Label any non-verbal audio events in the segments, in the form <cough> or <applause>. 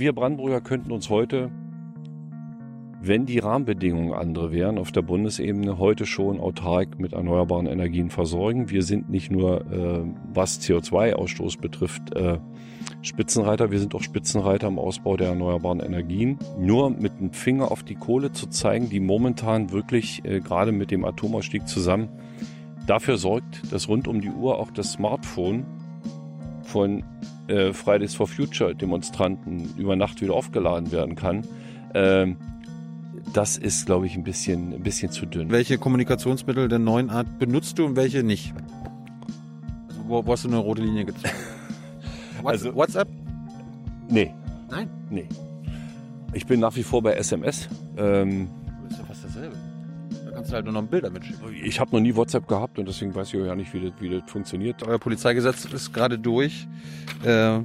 wir Brandenburger könnten uns heute, wenn die Rahmenbedingungen andere wären, auf der Bundesebene heute schon autark mit erneuerbaren Energien versorgen. Wir sind nicht nur, äh, was CO2-Ausstoß betrifft, äh, Spitzenreiter, wir sind auch Spitzenreiter im Ausbau der erneuerbaren Energien. Nur mit dem Finger auf die Kohle zu zeigen, die momentan wirklich äh, gerade mit dem Atomausstieg zusammen dafür sorgt, dass rund um die Uhr auch das Smartphone von äh, Fridays for Future Demonstranten über Nacht wieder aufgeladen werden kann. Ähm, das ist, glaube ich, ein bisschen, ein bisschen zu dünn. Welche Kommunikationsmittel der neuen Art benutzt du und welche nicht? Also wo, wo hast du eine rote Linie gezogen? <laughs> Also- WhatsApp? Nee, Nein. nee. Ich bin nach wie vor bei SMS. Ähm, kannst du halt nur noch Bilder mitschicken. ich habe noch nie WhatsApp gehabt und deswegen weiß ich auch ja nicht, wie das, wie das funktioniert. Euer Polizeigesetz ist gerade durch. Äh,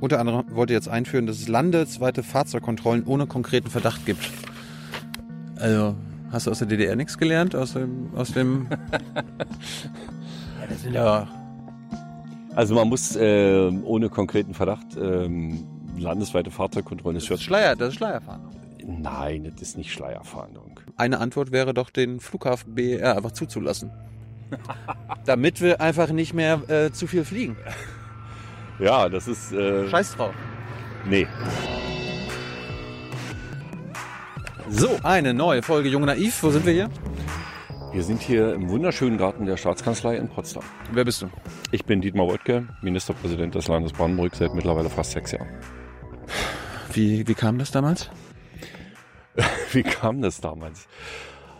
unter anderem wollt ihr jetzt einführen, dass es landesweite Fahrzeugkontrollen ohne konkreten Verdacht gibt. Also, hast du aus der DDR nichts gelernt? Aus dem, aus dem. <laughs> ja, das sind ja. Also man muss äh, ohne konkreten Verdacht ähm, landesweite Fahrzeugkontrollen. Das Das ist Schleier, das ist Schleierfahndung. Nein, das ist nicht Schleierfahndung. Eine Antwort wäre doch, den Flughafen BER einfach zuzulassen. <laughs> Damit wir einfach nicht mehr äh, zu viel fliegen. <laughs> Ja, das ist. Äh, Scheiß drauf. Nee. So, eine neue Folge Jung Naiv. Wo sind wir hier? Wir sind hier im wunderschönen Garten der Staatskanzlei in Potsdam. Wer bist du? Ich bin Dietmar Woidke, Ministerpräsident des Landes Brandenburg seit mittlerweile fast sechs Jahren. Wie, wie kam das damals? <laughs> Wie kam das damals?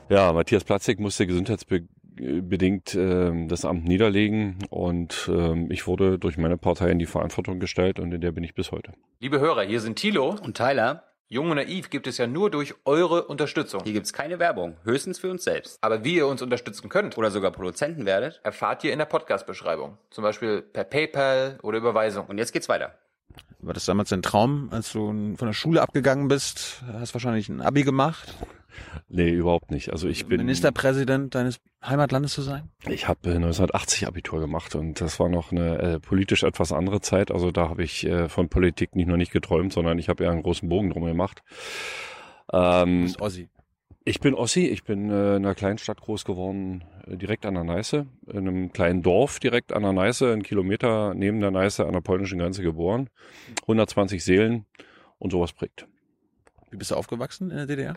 Ja, Matthias Platzig musste gesundheitsbedingt ähm, das Amt niederlegen und ähm, ich wurde durch meine Partei in die Verantwortung gestellt und in der bin ich bis heute. Liebe Hörer, hier sind Thilo. Und Tyler, Jung und Naiv gibt es ja nur durch eure Unterstützung. hier gibt's keine Werbung, höchstens für uns selbst. Aber wie ihr uns unterstützen könnt, Oder sogar Produzenten werdet. erfahrt ihr in der Podcast-Beschreibung. Zum Beispiel per PayPal oder Überweisung. Und jetzt geht's weiter. War das damals dein Traum, als du von der Schule abgegangen bist? Hast wahrscheinlich ein Abi gemacht, Nee, überhaupt nicht. Also ich bin Ministerpräsident deines Heimatlandes zu sein? Ich habe 1980 Abitur gemacht und das war noch eine äh, politisch etwas andere Zeit. Also da habe ich äh, von Politik nicht nur nicht geträumt, sondern ich habe eher einen großen Bogen drum gemacht. Du Ähm, bist Ossi. Ich bin Ossi, ich bin äh, in einer kleinen Stadt groß geworden, äh, direkt an der Neiße, in einem kleinen Dorf direkt an der Neiße, einen Kilometer neben der Neiße an der polnischen Grenze geboren. 120 Seelen und sowas prägt. Wie bist du aufgewachsen in der DDR?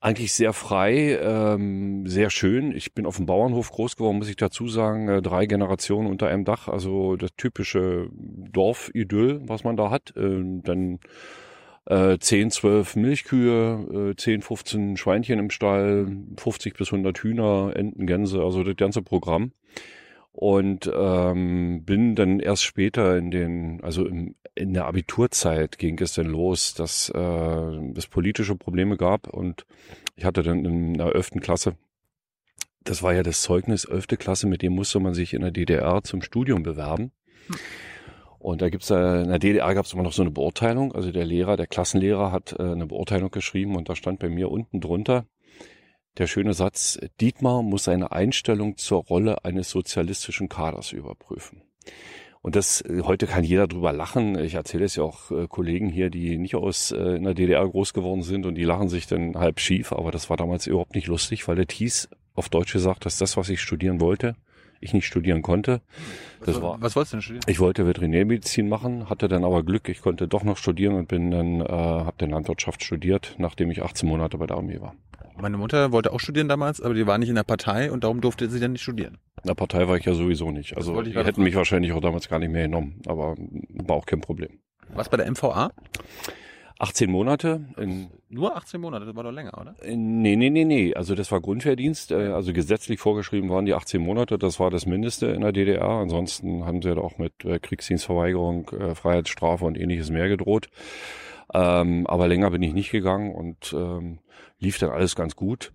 Eigentlich sehr frei, ähm, sehr schön. Ich bin auf dem Bauernhof groß geworden, muss ich dazu sagen. Äh, drei Generationen unter einem Dach, also das typische Dorfidyll, was man da hat. Ähm, dann äh, 10, 12 Milchkühe, äh, 10, 15 Schweinchen im Stall, 50 bis 100 Hühner, Enten, Gänse, also das ganze Programm. Und ähm, bin dann erst später in den, also im, in der Abiturzeit ging es dann los, dass äh, es politische Probleme gab und ich hatte dann in der 11. Klasse, das war ja das Zeugnis 11. Klasse, mit dem musste man sich in der DDR zum Studium bewerben. Und da gibt's da, in der DDR gab's immer noch so eine Beurteilung. Also der Lehrer, der Klassenlehrer hat äh, eine Beurteilung geschrieben und da stand bei mir unten drunter der schöne Satz, Dietmar muss seine Einstellung zur Rolle eines sozialistischen Kaders überprüfen. Und das, äh, heute kann jeder drüber lachen. Ich erzähle es ja auch äh, Kollegen hier, die nicht aus äh, in der DDR groß geworden sind und die lachen sich dann halb schief, aber das war damals überhaupt nicht lustig, weil der hieß, auf Deutsch gesagt, dass das, was ich studieren wollte, ich nicht studieren konnte. Das war, Was wolltest du denn studieren? ich wollte Veterinärmedizin machen, hatte dann aber Glück, ich konnte doch noch studieren und bin dann, äh, habe dann Landwirtschaft studiert, nachdem ich 18 Monate bei der Armee war. Meine Mutter wollte auch studieren damals, aber die war nicht in der Partei und darum durfte sie dann nicht studieren. In der Partei war ich ja sowieso nicht. Also die hätten mich wahrscheinlich auch damals gar nicht mehr genommen, aber war auch kein Problem. Was bei der MVA? 18 Monate Nur 18 Monate, das war doch länger, oder? Nee, nee, nee, nee. Also das war Grundwehrdienst. äh, Also gesetzlich vorgeschrieben waren die 18 Monate. Das war das Mindeste in der DDR. Ansonsten haben sie ja auch mit äh, Kriegsdienstverweigerung, äh, Freiheitsstrafe und ähnliches mehr gedroht. Ähm, aber länger bin ich nicht gegangen und ähm, lief dann alles ganz gut.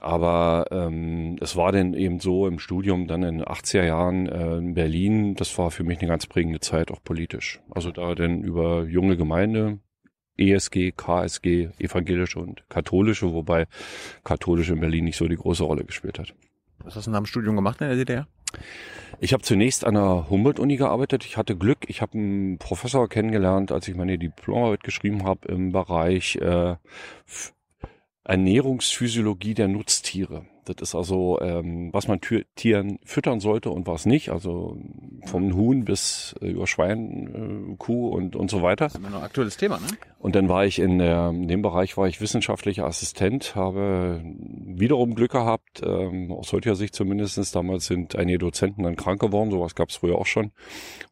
Aber ähm, es war dann eben so im Studium dann in den 80er Jahren äh, in Berlin, das war für mich eine ganz prägende Zeit, auch politisch. Also da dann über junge Gemeinde, ESG, KSG, evangelische und katholische, wobei katholische in Berlin nicht so die große Rolle gespielt hat. Was hast du nach dem Studium gemacht in der DDR? Ich habe zunächst an der Humboldt-Uni gearbeitet. Ich hatte Glück. Ich habe einen Professor kennengelernt, als ich meine Diplomarbeit geschrieben habe im Bereich äh, Ernährungsphysiologie der Nutztiere. Das ist also, ähm, was man Tieren füttern sollte und was nicht. Also vom Huhn bis äh, über Schwein, äh, Kuh und, und so weiter. Das ist immer noch ein aktuelles Thema, ne? Und dann war ich in, der, in dem Bereich war ich wissenschaftlicher Assistent, habe wiederum Glück gehabt, ähm, aus heutiger Sicht zumindestens. Damals sind einige Dozenten dann krank geworden, sowas gab es früher auch schon.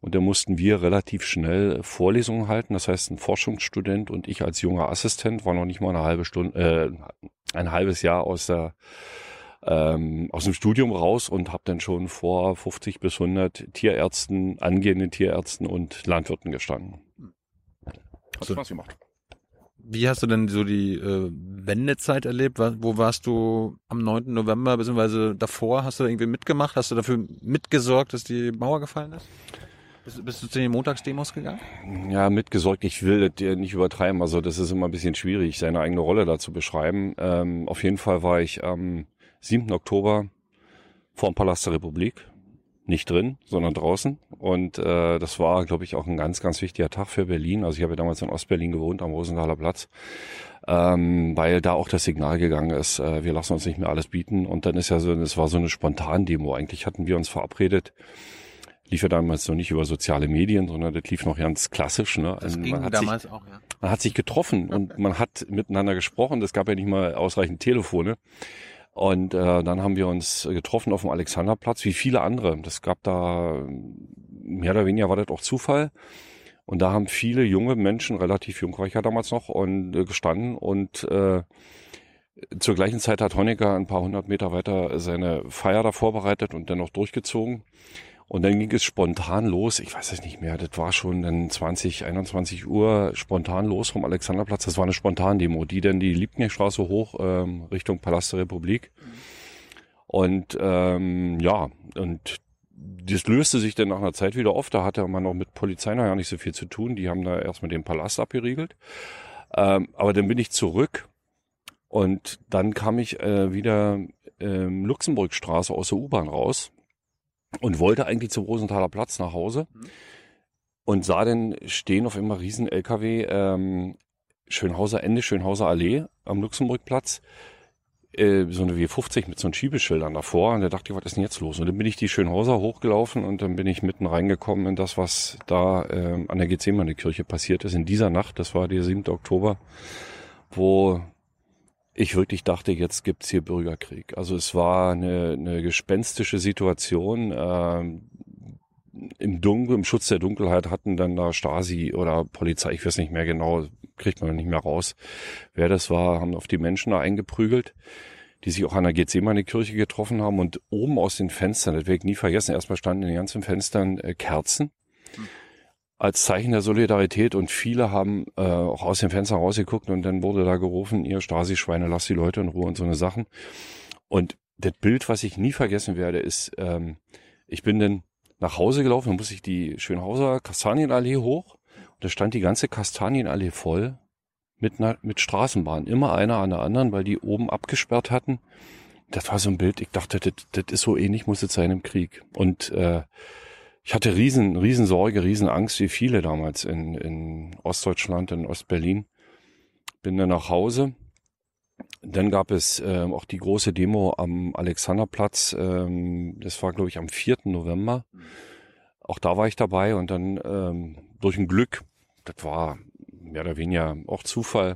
Und da mussten wir relativ schnell Vorlesungen halten. Das heißt, ein Forschungsstudent und ich als junger Assistent war noch nicht mal eine halbe Stunde, äh, ein halbes Jahr aus der ähm, aus dem Studium raus und habe dann schon vor 50 bis 100 Tierärzten, angehenden Tierärzten und Landwirten gestanden. Hat so. Spaß gemacht. Wie hast du denn so die äh, Wendezeit erlebt? Wo warst du am 9. November, beziehungsweise davor? Hast du irgendwie mitgemacht? Hast du dafür mitgesorgt, dass die Mauer gefallen ist? Bist, bist du zu den Montagsdemos gegangen? Ja, mitgesorgt. Ich will das nicht übertreiben. Also das ist immer ein bisschen schwierig, seine eigene Rolle da zu beschreiben. Ähm, auf jeden Fall war ich am 7. Oktober vor dem Palast der Republik. Nicht drin, sondern draußen. Und äh, das war, glaube ich, auch ein ganz, ganz wichtiger Tag für Berlin. Also ich habe ja damals in Ostberlin gewohnt, am Rosenthaler Platz, ähm, weil da auch das Signal gegangen ist, äh, wir lassen uns nicht mehr alles bieten. Und dann ist ja so, es war so eine Spontan-Demo. Eigentlich hatten wir uns verabredet, lief ja damals noch nicht über soziale Medien, sondern das lief noch ganz klassisch. Ne? Das also ging man damals sich, auch, ja. Man hat sich getroffen und man hat miteinander gesprochen. Es gab ja nicht mal ausreichend Telefone. Und äh, dann haben wir uns getroffen auf dem Alexanderplatz, wie viele andere. Das gab da, mehr oder weniger war das auch Zufall. Und da haben viele junge Menschen, relativ jung war ich ja damals noch, und äh, gestanden. Und äh, zur gleichen Zeit hat Honecker ein paar hundert Meter weiter seine Feier da vorbereitet und dann noch durchgezogen. Und dann ging es spontan los. Ich weiß es nicht mehr. Das war schon dann 20, 21 Uhr spontan los vom Alexanderplatz. Das war eine Spontandemo, die dann die Liebknechtstraße hoch ähm, Richtung Palast der Republik. Und ähm, ja, und das löste sich dann nach einer Zeit wieder auf. Da hatte man noch mit Polizei noch ja nicht so viel zu tun. Die haben da erstmal den Palast abgeriegelt. Ähm, aber dann bin ich zurück und dann kam ich äh, wieder ähm, Luxemburgstraße aus der U-Bahn raus und wollte eigentlich zum Rosenthaler Platz nach Hause mhm. und sah dann stehen auf immer riesen LKW ähm, Schönhauser Ende, Schönhauser Allee am Luxemburgplatz äh, so eine W50 mit so einem Schiebeschildern davor und da dachte ich, was ist denn jetzt los? Und dann bin ich die Schönhauser hochgelaufen und dann bin ich mitten reingekommen in das, was da äh, an der Gethsemane Kirche passiert ist in dieser Nacht, das war der 7. Oktober, wo ich wirklich dachte, jetzt gibt's hier Bürgerkrieg. Also es war eine, eine gespenstische Situation. Ähm, Im Dunkel, im Schutz der Dunkelheit hatten dann da Stasi oder Polizei, ich weiß nicht mehr genau, kriegt man nicht mehr raus, wer das war, haben auf die Menschen da eingeprügelt, die sich auch an der Gethsemane-Kirche getroffen haben und oben aus den Fenstern, das werde ich nie vergessen, erstmal standen in den ganzen Fenstern äh, Kerzen. Hm als Zeichen der Solidarität und viele haben äh, auch aus dem Fenster rausgeguckt und dann wurde da gerufen, ihr Stasi-Schweine, lasst die Leute in Ruhe und so eine Sachen. Und das Bild, was ich nie vergessen werde, ist, ähm, ich bin dann nach Hause gelaufen, dann muss ich die Schönhauser Kastanienallee hoch und da stand die ganze Kastanienallee voll mit, einer, mit Straßenbahn, immer einer an der anderen, weil die oben abgesperrt hatten. Das war so ein Bild, ich dachte, das, das ist so ähnlich, muss es sein im Krieg. Und äh, ich hatte riesen, riesen Sorge, riesen Angst, wie viele damals in, in Ostdeutschland, in Ostberlin. Bin dann nach Hause. Dann gab es äh, auch die große Demo am Alexanderplatz. Ähm, das war, glaube ich, am 4. November. Auch da war ich dabei und dann ähm, durch ein Glück, das war mehr oder weniger auch Zufall,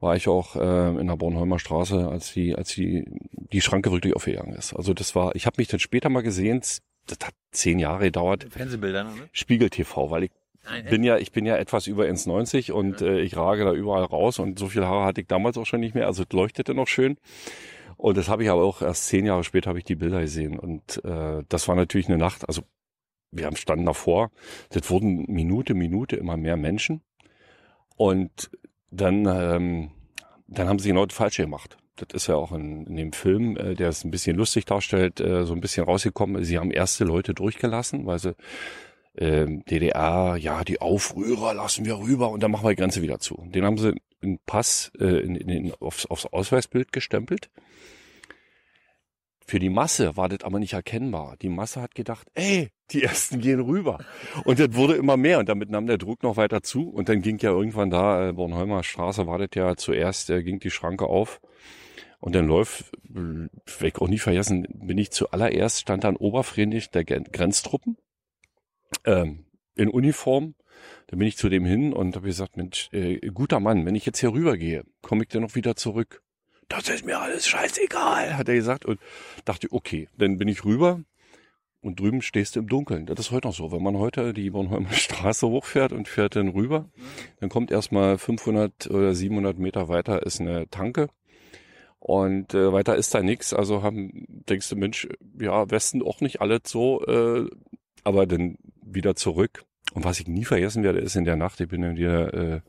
war ich auch äh, in der Bornholmer Straße, als die, als die, die Schranke wirklich aufgegangen ist. Also das war, ich habe mich dann später mal gesehen, das hat zehn Jahre gedauert. Fernsehbildern, oder? Spiegel TV, weil ich Nein, bin ja, ich bin ja etwas über 1,90 und ja. äh, ich rage da überall raus und so viel Haare hatte ich damals auch schon nicht mehr, also es leuchtete noch schön. Und das habe ich aber auch erst zehn Jahre später habe ich die Bilder gesehen und äh, das war natürlich eine Nacht, also wir haben standen davor, das wurden Minute, Minute immer mehr Menschen und dann, ähm, dann haben sie genau das Falsche gemacht das ist ja auch in, in dem Film, äh, der es ein bisschen lustig darstellt, äh, so ein bisschen rausgekommen. Sie haben erste Leute durchgelassen, weil sie äh, DDR, ja, die Aufrührer lassen wir rüber und dann machen wir die Grenze wieder zu. Den haben sie in Pass, äh, in, in, aufs, aufs Ausweisbild gestempelt. Für die Masse war das aber nicht erkennbar. Die Masse hat gedacht, ey, die ersten gehen rüber. Und das wurde immer mehr und damit nahm der Druck noch weiter zu. Und dann ging ja irgendwann da, äh, Bornholmer Straße war das ja zuerst, äh, ging die Schranke auf. Und dann läuft, will ich auch nie vergessen, bin ich zuallererst, stand dann Oberfriedrich der Grenztruppen ähm, in Uniform. Da bin ich zu dem hin und habe gesagt, Mensch, äh, guter Mann, wenn ich jetzt hier rübergehe, komme ich dann noch wieder zurück. Das ist mir alles scheißegal, hat er gesagt. Und dachte, okay, dann bin ich rüber und drüben stehst du im Dunkeln. Das ist heute noch so. Wenn man heute die Bornholmer Straße hochfährt und fährt dann rüber, dann kommt erstmal 500 oder 700 Meter weiter ist eine Tanke. Und äh, weiter ist da nichts. Also haben, denkst du, Mensch, ja, Westen auch nicht alles so, äh, aber dann wieder zurück. Und was ich nie vergessen werde, ist in der Nacht, ich bin dann wieder äh,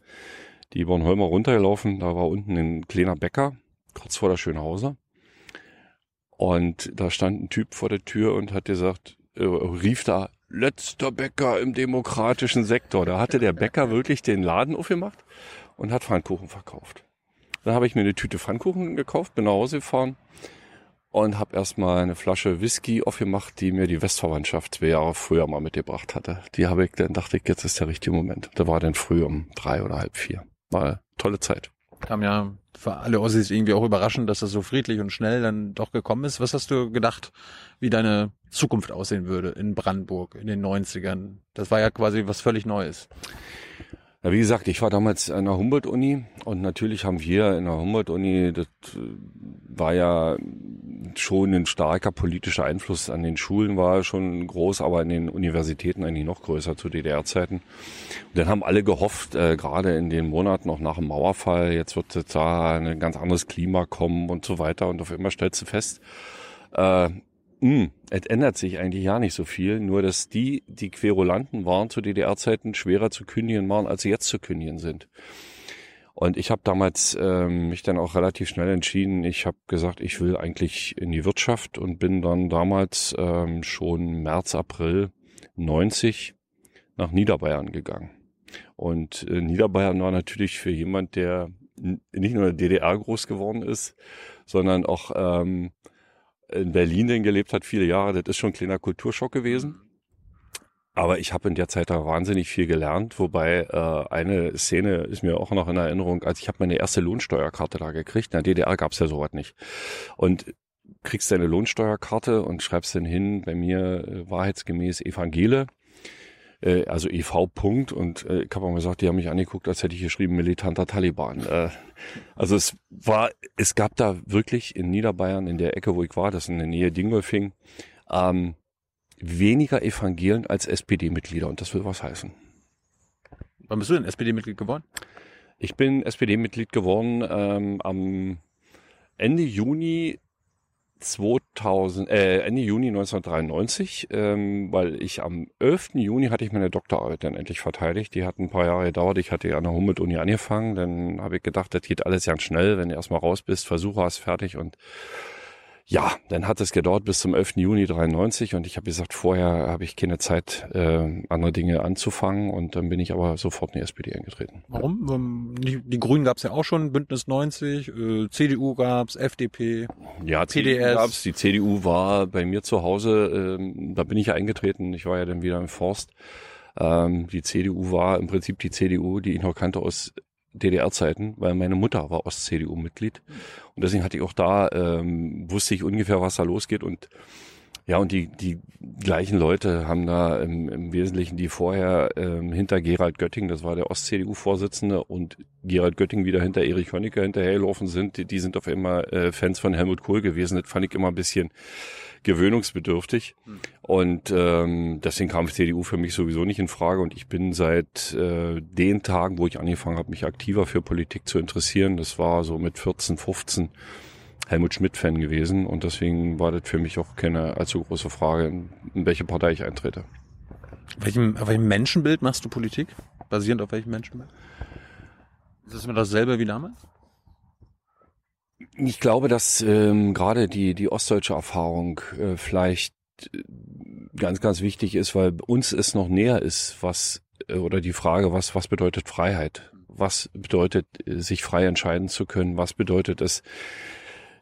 die Bornholmer runtergelaufen, da war unten ein kleiner Bäcker, kurz vor der Schönhauser. Und da stand ein Typ vor der Tür und hat gesagt, äh, rief da, letzter Bäcker im demokratischen Sektor. Da hatte der Bäcker wirklich den Laden aufgemacht und hat Pfannkuchen verkauft. Dann habe ich mir eine Tüte Pfannkuchen gekauft, bin nach Hause gefahren und habe erstmal eine Flasche Whisky aufgemacht, die mir die Westverwandtschaft zwei Jahre früher mal mitgebracht hatte. Die habe ich, dann dachte ich, jetzt ist der richtige Moment. Da war dann früh um drei oder halb vier. War eine tolle Zeit. Kam ja für alle Ossis irgendwie auch überraschend, dass das so friedlich und schnell dann doch gekommen ist. Was hast du gedacht, wie deine Zukunft aussehen würde in Brandenburg in den 90ern? Das war ja quasi was völlig Neues. Na, wie gesagt, ich war damals an der Humboldt-Uni und natürlich haben wir in der Humboldt-Uni, das äh, war ja schon ein starker politischer Einfluss an den Schulen, war schon groß, aber in den Universitäten eigentlich noch größer zu DDR-Zeiten. Und dann haben alle gehofft, äh, gerade in den Monaten auch nach dem Mauerfall, jetzt wird jetzt da ein ganz anderes Klima kommen und so weiter. Und auf einmal stellst du fest, äh, mh, es ändert sich eigentlich ja nicht so viel, nur dass die, die Querulanten waren zu DDR-Zeiten, schwerer zu kündigen waren, als sie jetzt zu kündigen sind. Und ich habe damals ähm, mich dann auch relativ schnell entschieden. Ich habe gesagt, ich will eigentlich in die Wirtschaft und bin dann damals ähm, schon März, April 90 nach Niederbayern gegangen. Und äh, Niederbayern war natürlich für jemand, der nicht nur in der DDR groß geworden ist, sondern auch ähm, in Berlin denn gelebt hat, viele Jahre. Das ist schon ein kleiner Kulturschock gewesen. Aber ich habe in der Zeit da wahnsinnig viel gelernt, wobei äh, eine Szene ist mir auch noch in Erinnerung, als ich habe meine erste Lohnsteuerkarte da gekriegt. In der DDR gab's ja sowas nicht. Und kriegst deine Lohnsteuerkarte und schreibst dann hin, bei mir äh, wahrheitsgemäß Evangele, äh, also EV Punkt. Und äh, ich habe auch gesagt, die haben mich angeguckt, als hätte ich geschrieben militanter Taliban. Äh, also es war, es gab da wirklich in Niederbayern, in der Ecke, wo ich war, das in der Nähe Dingolfing, ähm, weniger Evangelien als SPD-Mitglieder und das will was heißen. Wann bist du denn SPD-Mitglied geworden? Ich bin SPD-Mitglied geworden ähm, am Ende Juni 2000, äh, Ende Juni 1993, ähm, weil ich am 11. Juni hatte ich meine Doktorarbeit dann endlich verteidigt. Die hat ein paar Jahre gedauert. Ich hatte ja an der Humboldt-Uni angefangen. Dann habe ich gedacht, das geht alles ganz schnell, wenn du erstmal raus bist, Versuche hast, fertig und ja, dann hat es gedauert bis zum 11. Juni 93 und ich habe gesagt, vorher habe ich keine Zeit, äh, andere Dinge anzufangen und dann bin ich aber sofort in die SPD eingetreten. Warum? Ähm, Die, die Grünen gab's ja auch schon, Bündnis 90, äh, CDU gab's, FDP. Ja, CDU gab's. Die CDU war bei mir zu Hause, ähm, da bin ich ja eingetreten, ich war ja dann wieder im Forst. Ähm, die CDU war im Prinzip die CDU, die ich noch kannte aus DDR-Zeiten, weil meine Mutter war Ost-CDU-Mitglied. Und deswegen hatte ich auch da, ähm, wusste ich ungefähr, was da losgeht. Und ja, und die, die gleichen Leute haben da im, im Wesentlichen die vorher ähm, hinter Gerald Götting, das war der Ost-CDU-Vorsitzende, und Gerald Götting wieder hinter Erich Honecker hinterhergelaufen sind, die, die sind auf einmal äh, Fans von Helmut Kohl gewesen. Das fand ich immer ein bisschen gewöhnungsbedürftig. Und ähm, deswegen kam CDU für mich sowieso nicht in Frage. Und ich bin seit äh, den Tagen, wo ich angefangen habe, mich aktiver für Politik zu interessieren, das war so mit 14, 15, Helmut Schmidt-Fan gewesen. Und deswegen war das für mich auch keine allzu große Frage, in, welche Partei ich eintrete. Welchem, auf welchem Menschenbild machst du Politik? Basierend auf welchem Menschenbild? Ist das immer dasselbe wie damals? Ich glaube, dass ähm, gerade die, die ostdeutsche Erfahrung äh, vielleicht äh, ganz, ganz wichtig ist, weil uns es noch näher ist, was äh, oder die Frage, was, was bedeutet Freiheit? Was bedeutet, äh, sich frei entscheiden zu können? Was bedeutet es,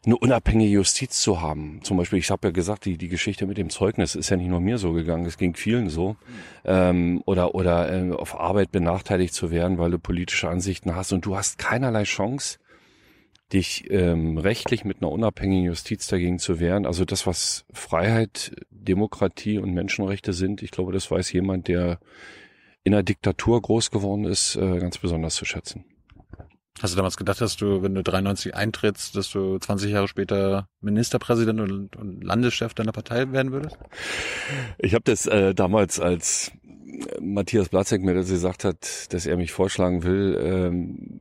eine unabhängige Justiz zu haben. Zum Beispiel, ich habe ja gesagt, die, die Geschichte mit dem Zeugnis ist ja nicht nur mir so gegangen, es ging vielen so. Ähm, oder oder äh, auf Arbeit benachteiligt zu werden, weil du politische Ansichten hast und du hast keinerlei Chance, dich ähm, rechtlich mit einer unabhängigen Justiz dagegen zu wehren. Also das, was Freiheit, Demokratie und Menschenrechte sind, ich glaube, das weiß jemand, der in einer Diktatur groß geworden ist, äh, ganz besonders zu schätzen. Hast du damals gedacht, dass du, wenn du 93 eintrittst, dass du 20 Jahre später Ministerpräsident und, und Landeschef deiner Partei werden würdest? Ich habe das äh, damals, als Matthias Platzek mir das gesagt hat, dass er mich vorschlagen will, ähm,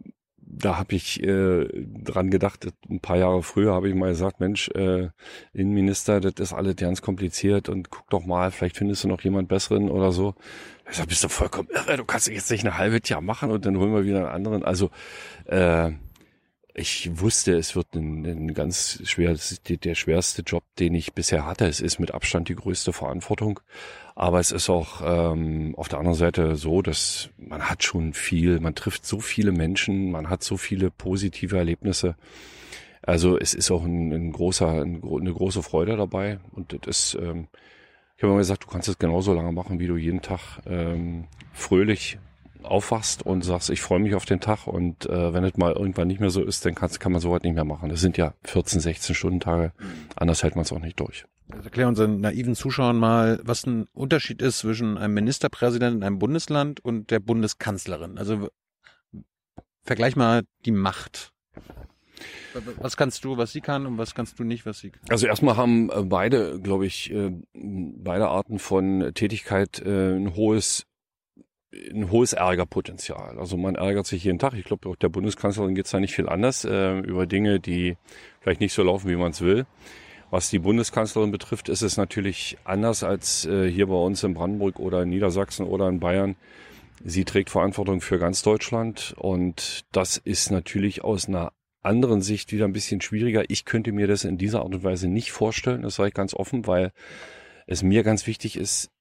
da habe ich äh, dran gedacht, ein paar Jahre früher habe ich mal gesagt, Mensch, äh, Innenminister, das ist alles ganz kompliziert und guck doch mal, vielleicht findest du noch jemand besseren oder so. Ich sag, bist du vollkommen irre, du kannst jetzt nicht ein halbes Jahr machen und dann holen wir wieder einen anderen. Also äh, ich wusste, es wird ein, ein ganz schwer, der schwerste Job, den ich bisher hatte. Es ist mit Abstand die größte Verantwortung. Aber es ist auch ähm, auf der anderen Seite so, dass man hat schon viel, man trifft so viele Menschen, man hat so viele positive Erlebnisse. Also es ist auch ein, ein großer, ein, eine große Freude dabei. Und das ist, ähm, ich habe immer gesagt, du kannst es genauso lange machen, wie du jeden Tag ähm, fröhlich aufwachst und sagst, ich freue mich auf den Tag und äh, wenn es mal irgendwann nicht mehr so ist, dann kannst, kann man sowas nicht mehr machen. Das sind ja 14, 16 Stunden Tage. Anders hält man es auch nicht durch. Also erklär unseren naiven Zuschauern mal, was ein Unterschied ist zwischen einem Ministerpräsidenten in einem Bundesland und der Bundeskanzlerin. Also vergleich mal die Macht. Was kannst du, was sie kann und was kannst du nicht, was sie kann? Also erstmal haben äh, beide, glaube ich, äh, beide Arten von Tätigkeit äh, ein hohes ein hohes Ärgerpotenzial. Also man ärgert sich jeden Tag. Ich glaube, auch der Bundeskanzlerin geht es da nicht viel anders über Dinge, die vielleicht nicht so laufen, wie man es will. Was die Bundeskanzlerin betrifft, ist es natürlich anders als hier bei uns in Brandenburg oder in Niedersachsen oder in Bayern. Sie trägt Verantwortung für ganz Deutschland und das ist natürlich aus einer anderen Sicht wieder ein bisschen schwieriger. Ich könnte mir das in dieser Art und Weise nicht vorstellen, das sage ich ganz offen, weil es mir ganz wichtig ist,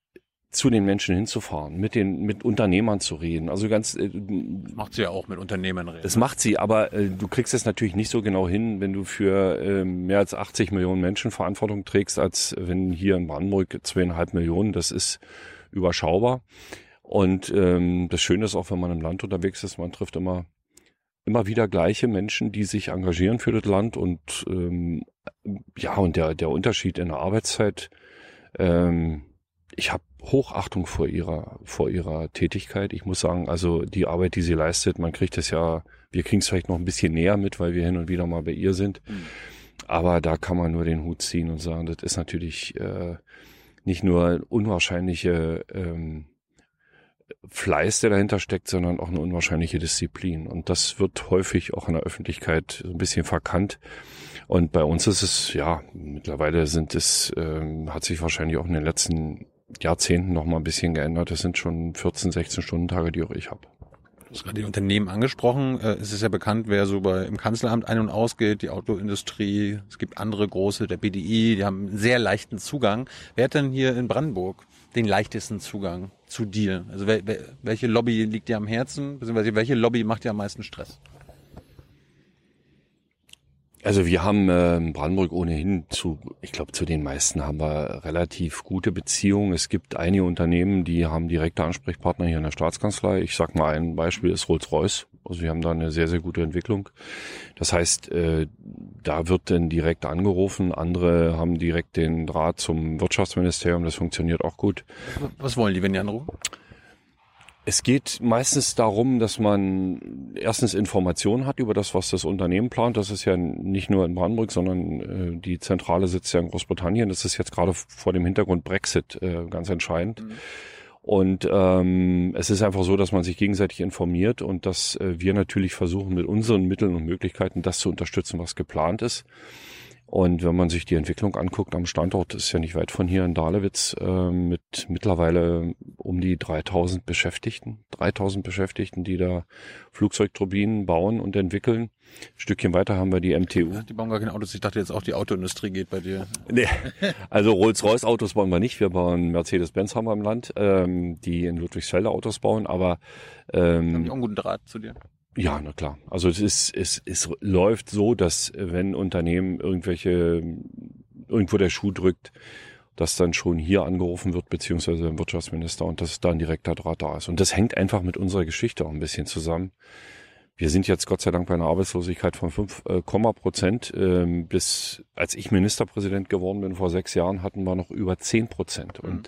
zu den Menschen hinzufahren, mit den mit Unternehmern zu reden. Also ganz äh, das macht sie ja auch mit Unternehmern reden. Das macht sie, aber äh, du kriegst es natürlich nicht so genau hin, wenn du für äh, mehr als 80 Millionen Menschen Verantwortung trägst, als wenn hier in Brandenburg zweieinhalb Millionen. Das ist überschaubar. Und ähm, das Schöne ist auch, wenn man im Land unterwegs ist, man trifft immer immer wieder gleiche Menschen, die sich engagieren für das Land und ähm, ja und der der Unterschied in der Arbeitszeit. Ähm, ich habe Hochachtung vor ihrer, vor ihrer Tätigkeit. Ich muss sagen, also die Arbeit, die sie leistet, man kriegt es ja, wir kriegen es vielleicht noch ein bisschen näher mit, weil wir hin und wieder mal bei ihr sind. Mhm. Aber da kann man nur den Hut ziehen und sagen, das ist natürlich äh, nicht nur unwahrscheinliche ähm, Fleiß, der dahinter steckt, sondern auch eine unwahrscheinliche Disziplin. Und das wird häufig auch in der Öffentlichkeit so ein bisschen verkannt. Und bei uns ist es, ja, mittlerweile sind es, ähm, hat sich wahrscheinlich auch in den letzten Jahrzehnten noch mal ein bisschen geändert. Das sind schon 14, 16 Stunden Tage, die auch ich habe. Du hast gerade die Unternehmen angesprochen. Äh, es ist ja bekannt, wer so bei im Kanzleramt ein- und ausgeht, die Autoindustrie. Es gibt andere große, der BDI, die haben einen sehr leichten Zugang. Wer hat denn hier in Brandenburg den leichtesten Zugang zu dir? Also welche Lobby liegt dir am Herzen? Beziehungsweise welche Lobby macht dir am meisten Stress? Also wir haben äh, Brandenburg ohnehin zu, ich glaube, zu den meisten haben wir relativ gute Beziehungen. Es gibt einige Unternehmen, die haben direkte Ansprechpartner hier in der Staatskanzlei. Ich sag mal ein Beispiel ist Rolls-Royce. Also wir haben da eine sehr, sehr gute Entwicklung. Das heißt, äh, da wird dann direkt angerufen. Andere haben direkt den Draht zum Wirtschaftsministerium. Das funktioniert auch gut. Was wollen die, wenn die anrufen? Es geht meistens darum, dass man erstens Informationen hat über das, was das Unternehmen plant. Das ist ja nicht nur in Brandenburg, sondern äh, die Zentrale sitzt ja in Großbritannien. Das ist jetzt gerade vor dem Hintergrund Brexit äh, ganz entscheidend. Mhm. Und ähm, es ist einfach so, dass man sich gegenseitig informiert und dass äh, wir natürlich versuchen, mit unseren Mitteln und Möglichkeiten das zu unterstützen, was geplant ist. Und wenn man sich die Entwicklung anguckt am Standort, ist ja nicht weit von hier in Dahlewitz, äh, mit mittlerweile um die 3000 Beschäftigten, 3000 Beschäftigten, die da Flugzeugturbinen bauen und entwickeln. Ein Stückchen weiter haben wir die MTU. Die bauen gar keine Autos. Ich dachte jetzt auch die Autoindustrie geht bei dir. Nee, also Rolls-Royce Autos bauen wir nicht. Wir bauen Mercedes-Benz haben wir im Land, ähm, die in Ludwigsfelde Autos bauen, aber ähm, haben die auch einen guten Draht zu dir? Ja, na klar. Also es ist, es, es läuft so, dass äh, wenn Unternehmen irgendwelche, irgendwo der Schuh drückt, dass dann schon hier angerufen wird, beziehungsweise der Wirtschaftsminister und dass da ein direkter Draht da ist. Und das hängt einfach mit unserer Geschichte auch ein bisschen zusammen. Wir sind jetzt Gott sei Dank bei einer Arbeitslosigkeit von 5, äh, Prozent. Ähm, bis als ich Ministerpräsident geworden bin vor sechs Jahren, hatten wir noch über 10 Prozent. Mhm.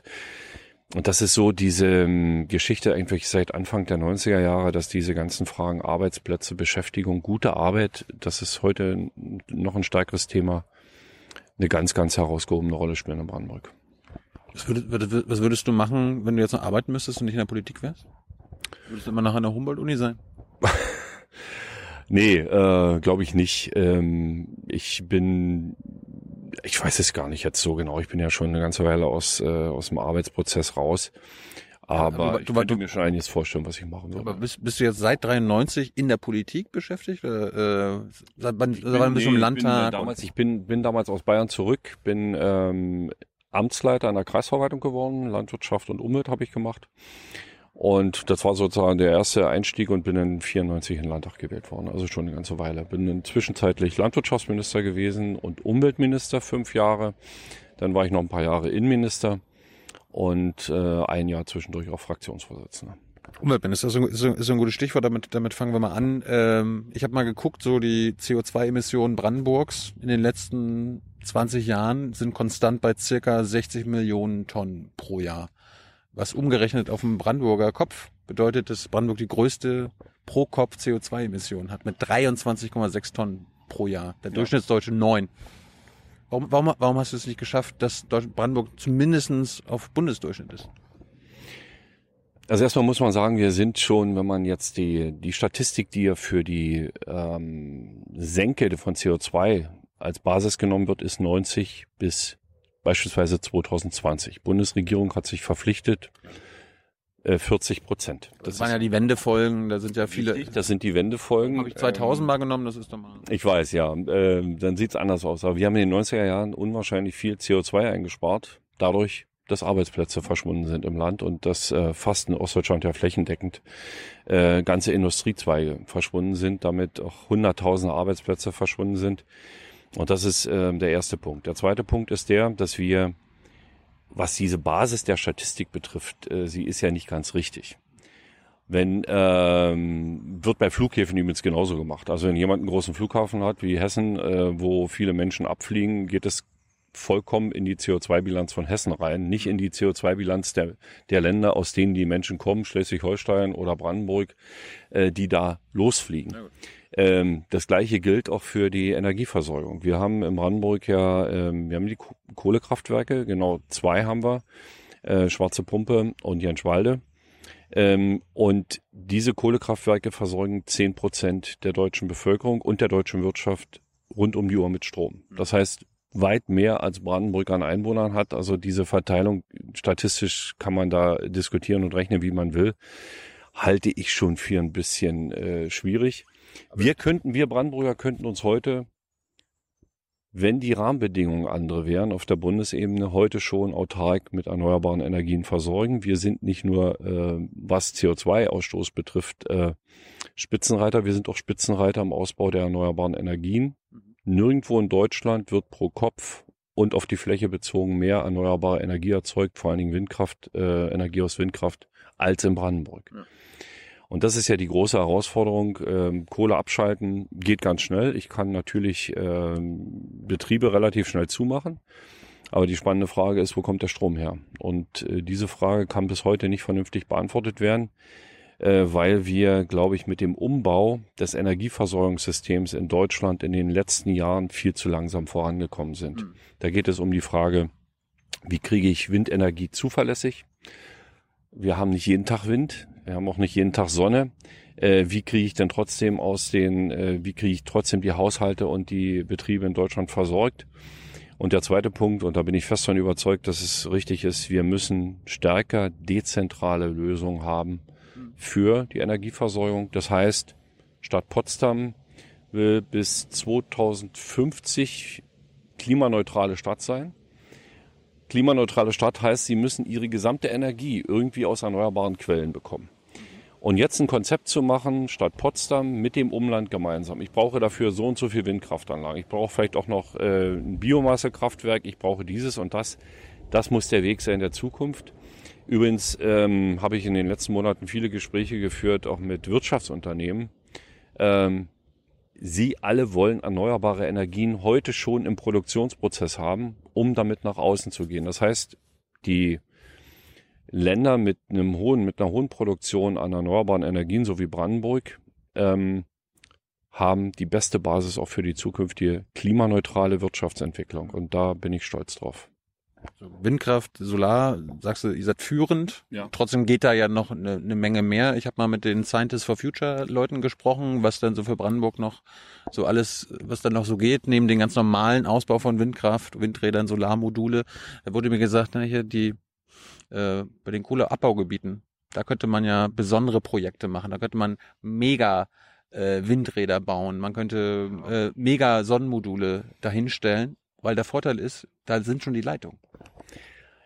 Und das ist so diese ähm, Geschichte eigentlich seit Anfang der 90er Jahre, dass diese ganzen Fragen Arbeitsplätze, Beschäftigung, gute Arbeit, das ist heute noch ein stärkeres Thema, eine ganz, ganz herausgehobene Rolle spielen in Brandenburg. Was würdest, was würdest du machen, wenn du jetzt noch arbeiten müsstest und nicht in der Politik wärst? Würdest du immer noch an der Humboldt-Uni sein? <laughs> nee, äh, glaube ich nicht. Ähm, ich bin ich weiß es gar nicht jetzt so genau. Ich bin ja schon eine ganze Weile aus, äh, aus dem Arbeitsprozess raus. Aber, aber du, ich könnte mir schon einiges vorstellen, was ich machen würde. Aber bist, bist du jetzt seit 93 in der Politik beschäftigt? Oder, äh, seit wann, ich bin, wann bist du im Landtag? Bin damals, ich bin, bin damals aus Bayern zurück, bin ähm, Amtsleiter der Kreisverwaltung geworden, Landwirtschaft und Umwelt habe ich gemacht. Und das war sozusagen der erste Einstieg und bin in 94 in den Landtag gewählt worden, also schon eine ganze Weile. Bin dann zwischenzeitlich Landwirtschaftsminister gewesen und Umweltminister fünf Jahre. Dann war ich noch ein paar Jahre Innenminister und äh, ein Jahr zwischendurch auch Fraktionsvorsitzender. Umweltminister ist, ist, ist ein gutes Stichwort, damit, damit fangen wir mal an. Ähm, ich habe mal geguckt, so die CO2-Emissionen Brandenburgs in den letzten 20 Jahren sind konstant bei circa 60 Millionen Tonnen pro Jahr was umgerechnet auf dem Brandenburger Kopf bedeutet, dass Brandenburg die größte pro Kopf CO2-Emission hat mit 23,6 Tonnen pro Jahr. Der Durchschnittsdeutsche neun. Warum, warum, warum hast du es nicht geschafft, dass Brandenburg zumindestens auf Bundesdurchschnitt ist? Also erstmal muss man sagen, wir sind schon, wenn man jetzt die, die Statistik, die ja für die ähm, Senke von CO2 als Basis genommen wird, ist 90 bis beispielsweise 2020. Bundesregierung hat sich verpflichtet, 40 äh, Prozent. Das, das waren ja die Wendefolgen, da sind ja viele. Richtig, das sind die Wendefolgen. Habe ich 2000 ähm, mal genommen, das ist doch mal. Ich weiß, ja. Ähm, dann sieht's anders aus. Aber wir haben in den 90er Jahren unwahrscheinlich viel CO2 eingespart, dadurch, dass Arbeitsplätze verschwunden sind im Land und dass äh, fast in Ostdeutschland ja flächendeckend äh, ganze Industriezweige verschwunden sind, damit auch hunderttausende Arbeitsplätze verschwunden sind. Und das ist äh, der erste Punkt. Der zweite Punkt ist der, dass wir, was diese Basis der Statistik betrifft, äh, sie ist ja nicht ganz richtig. Wenn ähm, wird bei Flughäfen übrigens genauso gemacht. Also wenn jemand einen großen Flughafen hat wie Hessen, äh, wo viele Menschen abfliegen, geht es vollkommen in die CO2-Bilanz von Hessen rein, nicht in die CO2-Bilanz der, der Länder, aus denen die Menschen kommen, Schleswig-Holstein oder Brandenburg, äh, die da losfliegen. Ähm, das gleiche gilt auch für die Energieversorgung. Wir haben in Brandenburg ja, ähm, wir haben die Kohlekraftwerke, genau zwei haben wir, äh, Schwarze Pumpe und Jenschwalde. Ähm, und diese Kohlekraftwerke versorgen zehn Prozent der deutschen Bevölkerung und der deutschen Wirtschaft rund um die Uhr mit Strom. Das heißt, weit mehr als Brandenburg an Einwohnern hat. Also diese Verteilung, statistisch kann man da diskutieren und rechnen, wie man will, halte ich schon für ein bisschen äh, schwierig. Wir könnten, wir Brandenburger könnten uns heute, wenn die Rahmenbedingungen andere wären, auf der Bundesebene heute schon autark mit erneuerbaren Energien versorgen. Wir sind nicht nur, äh, was CO2-Ausstoß betrifft, äh, Spitzenreiter, wir sind auch Spitzenreiter im Ausbau der erneuerbaren Energien. Nirgendwo in Deutschland wird pro Kopf und auf die Fläche bezogen mehr erneuerbare Energie erzeugt, vor allen Dingen Windkraft, äh, Energie aus Windkraft, als in Brandenburg. Ja. Und das ist ja die große Herausforderung. Ähm, Kohle abschalten geht ganz schnell. Ich kann natürlich ähm, Betriebe relativ schnell zumachen. Aber die spannende Frage ist, wo kommt der Strom her? Und äh, diese Frage kann bis heute nicht vernünftig beantwortet werden, äh, weil wir, glaube ich, mit dem Umbau des Energieversorgungssystems in Deutschland in den letzten Jahren viel zu langsam vorangekommen sind. Mhm. Da geht es um die Frage, wie kriege ich Windenergie zuverlässig? Wir haben nicht jeden Tag Wind. Wir haben auch nicht jeden Tag Sonne. Äh, wie kriege ich denn trotzdem aus den, äh, wie kriege ich trotzdem die Haushalte und die Betriebe in Deutschland versorgt? Und der zweite Punkt, und da bin ich fest davon überzeugt, dass es richtig ist, wir müssen stärker dezentrale Lösungen haben für die Energieversorgung. Das heißt, Stadt Potsdam will bis 2050 klimaneutrale Stadt sein. Klimaneutrale Stadt heißt, sie müssen ihre gesamte Energie irgendwie aus erneuerbaren Quellen bekommen. Und jetzt ein Konzept zu machen, statt Potsdam mit dem Umland gemeinsam. Ich brauche dafür so und so viel Windkraftanlagen. Ich brauche vielleicht auch noch äh, ein Biomassekraftwerk. Ich brauche dieses und das. Das muss der Weg sein der Zukunft. Übrigens ähm, habe ich in den letzten Monaten viele Gespräche geführt, auch mit Wirtschaftsunternehmen. Ähm, Sie alle wollen erneuerbare Energien heute schon im Produktionsprozess haben, um damit nach außen zu gehen. Das heißt, die Länder mit einem hohen, mit einer hohen Produktion an erneuerbaren Energien, so wie Brandenburg, ähm, haben die beste Basis auch für die zukünftige klimaneutrale Wirtschaftsentwicklung. Und da bin ich stolz drauf. Windkraft, Solar, sagst du, ihr seid führend. Ja. Trotzdem geht da ja noch eine, eine Menge mehr. Ich habe mal mit den Scientists for Future Leuten gesprochen, was dann so für Brandenburg noch so alles, was dann noch so geht, neben den ganz normalen Ausbau von Windkraft, Windrädern, Solarmodule. Da wurde mir gesagt, na, hier die äh, bei den Kohleabbaugebieten, da könnte man ja besondere Projekte machen. Da könnte man mega äh, Windräder bauen. Man könnte äh, mega Sonnenmodule dahinstellen, weil der Vorteil ist, da sind schon die Leitungen.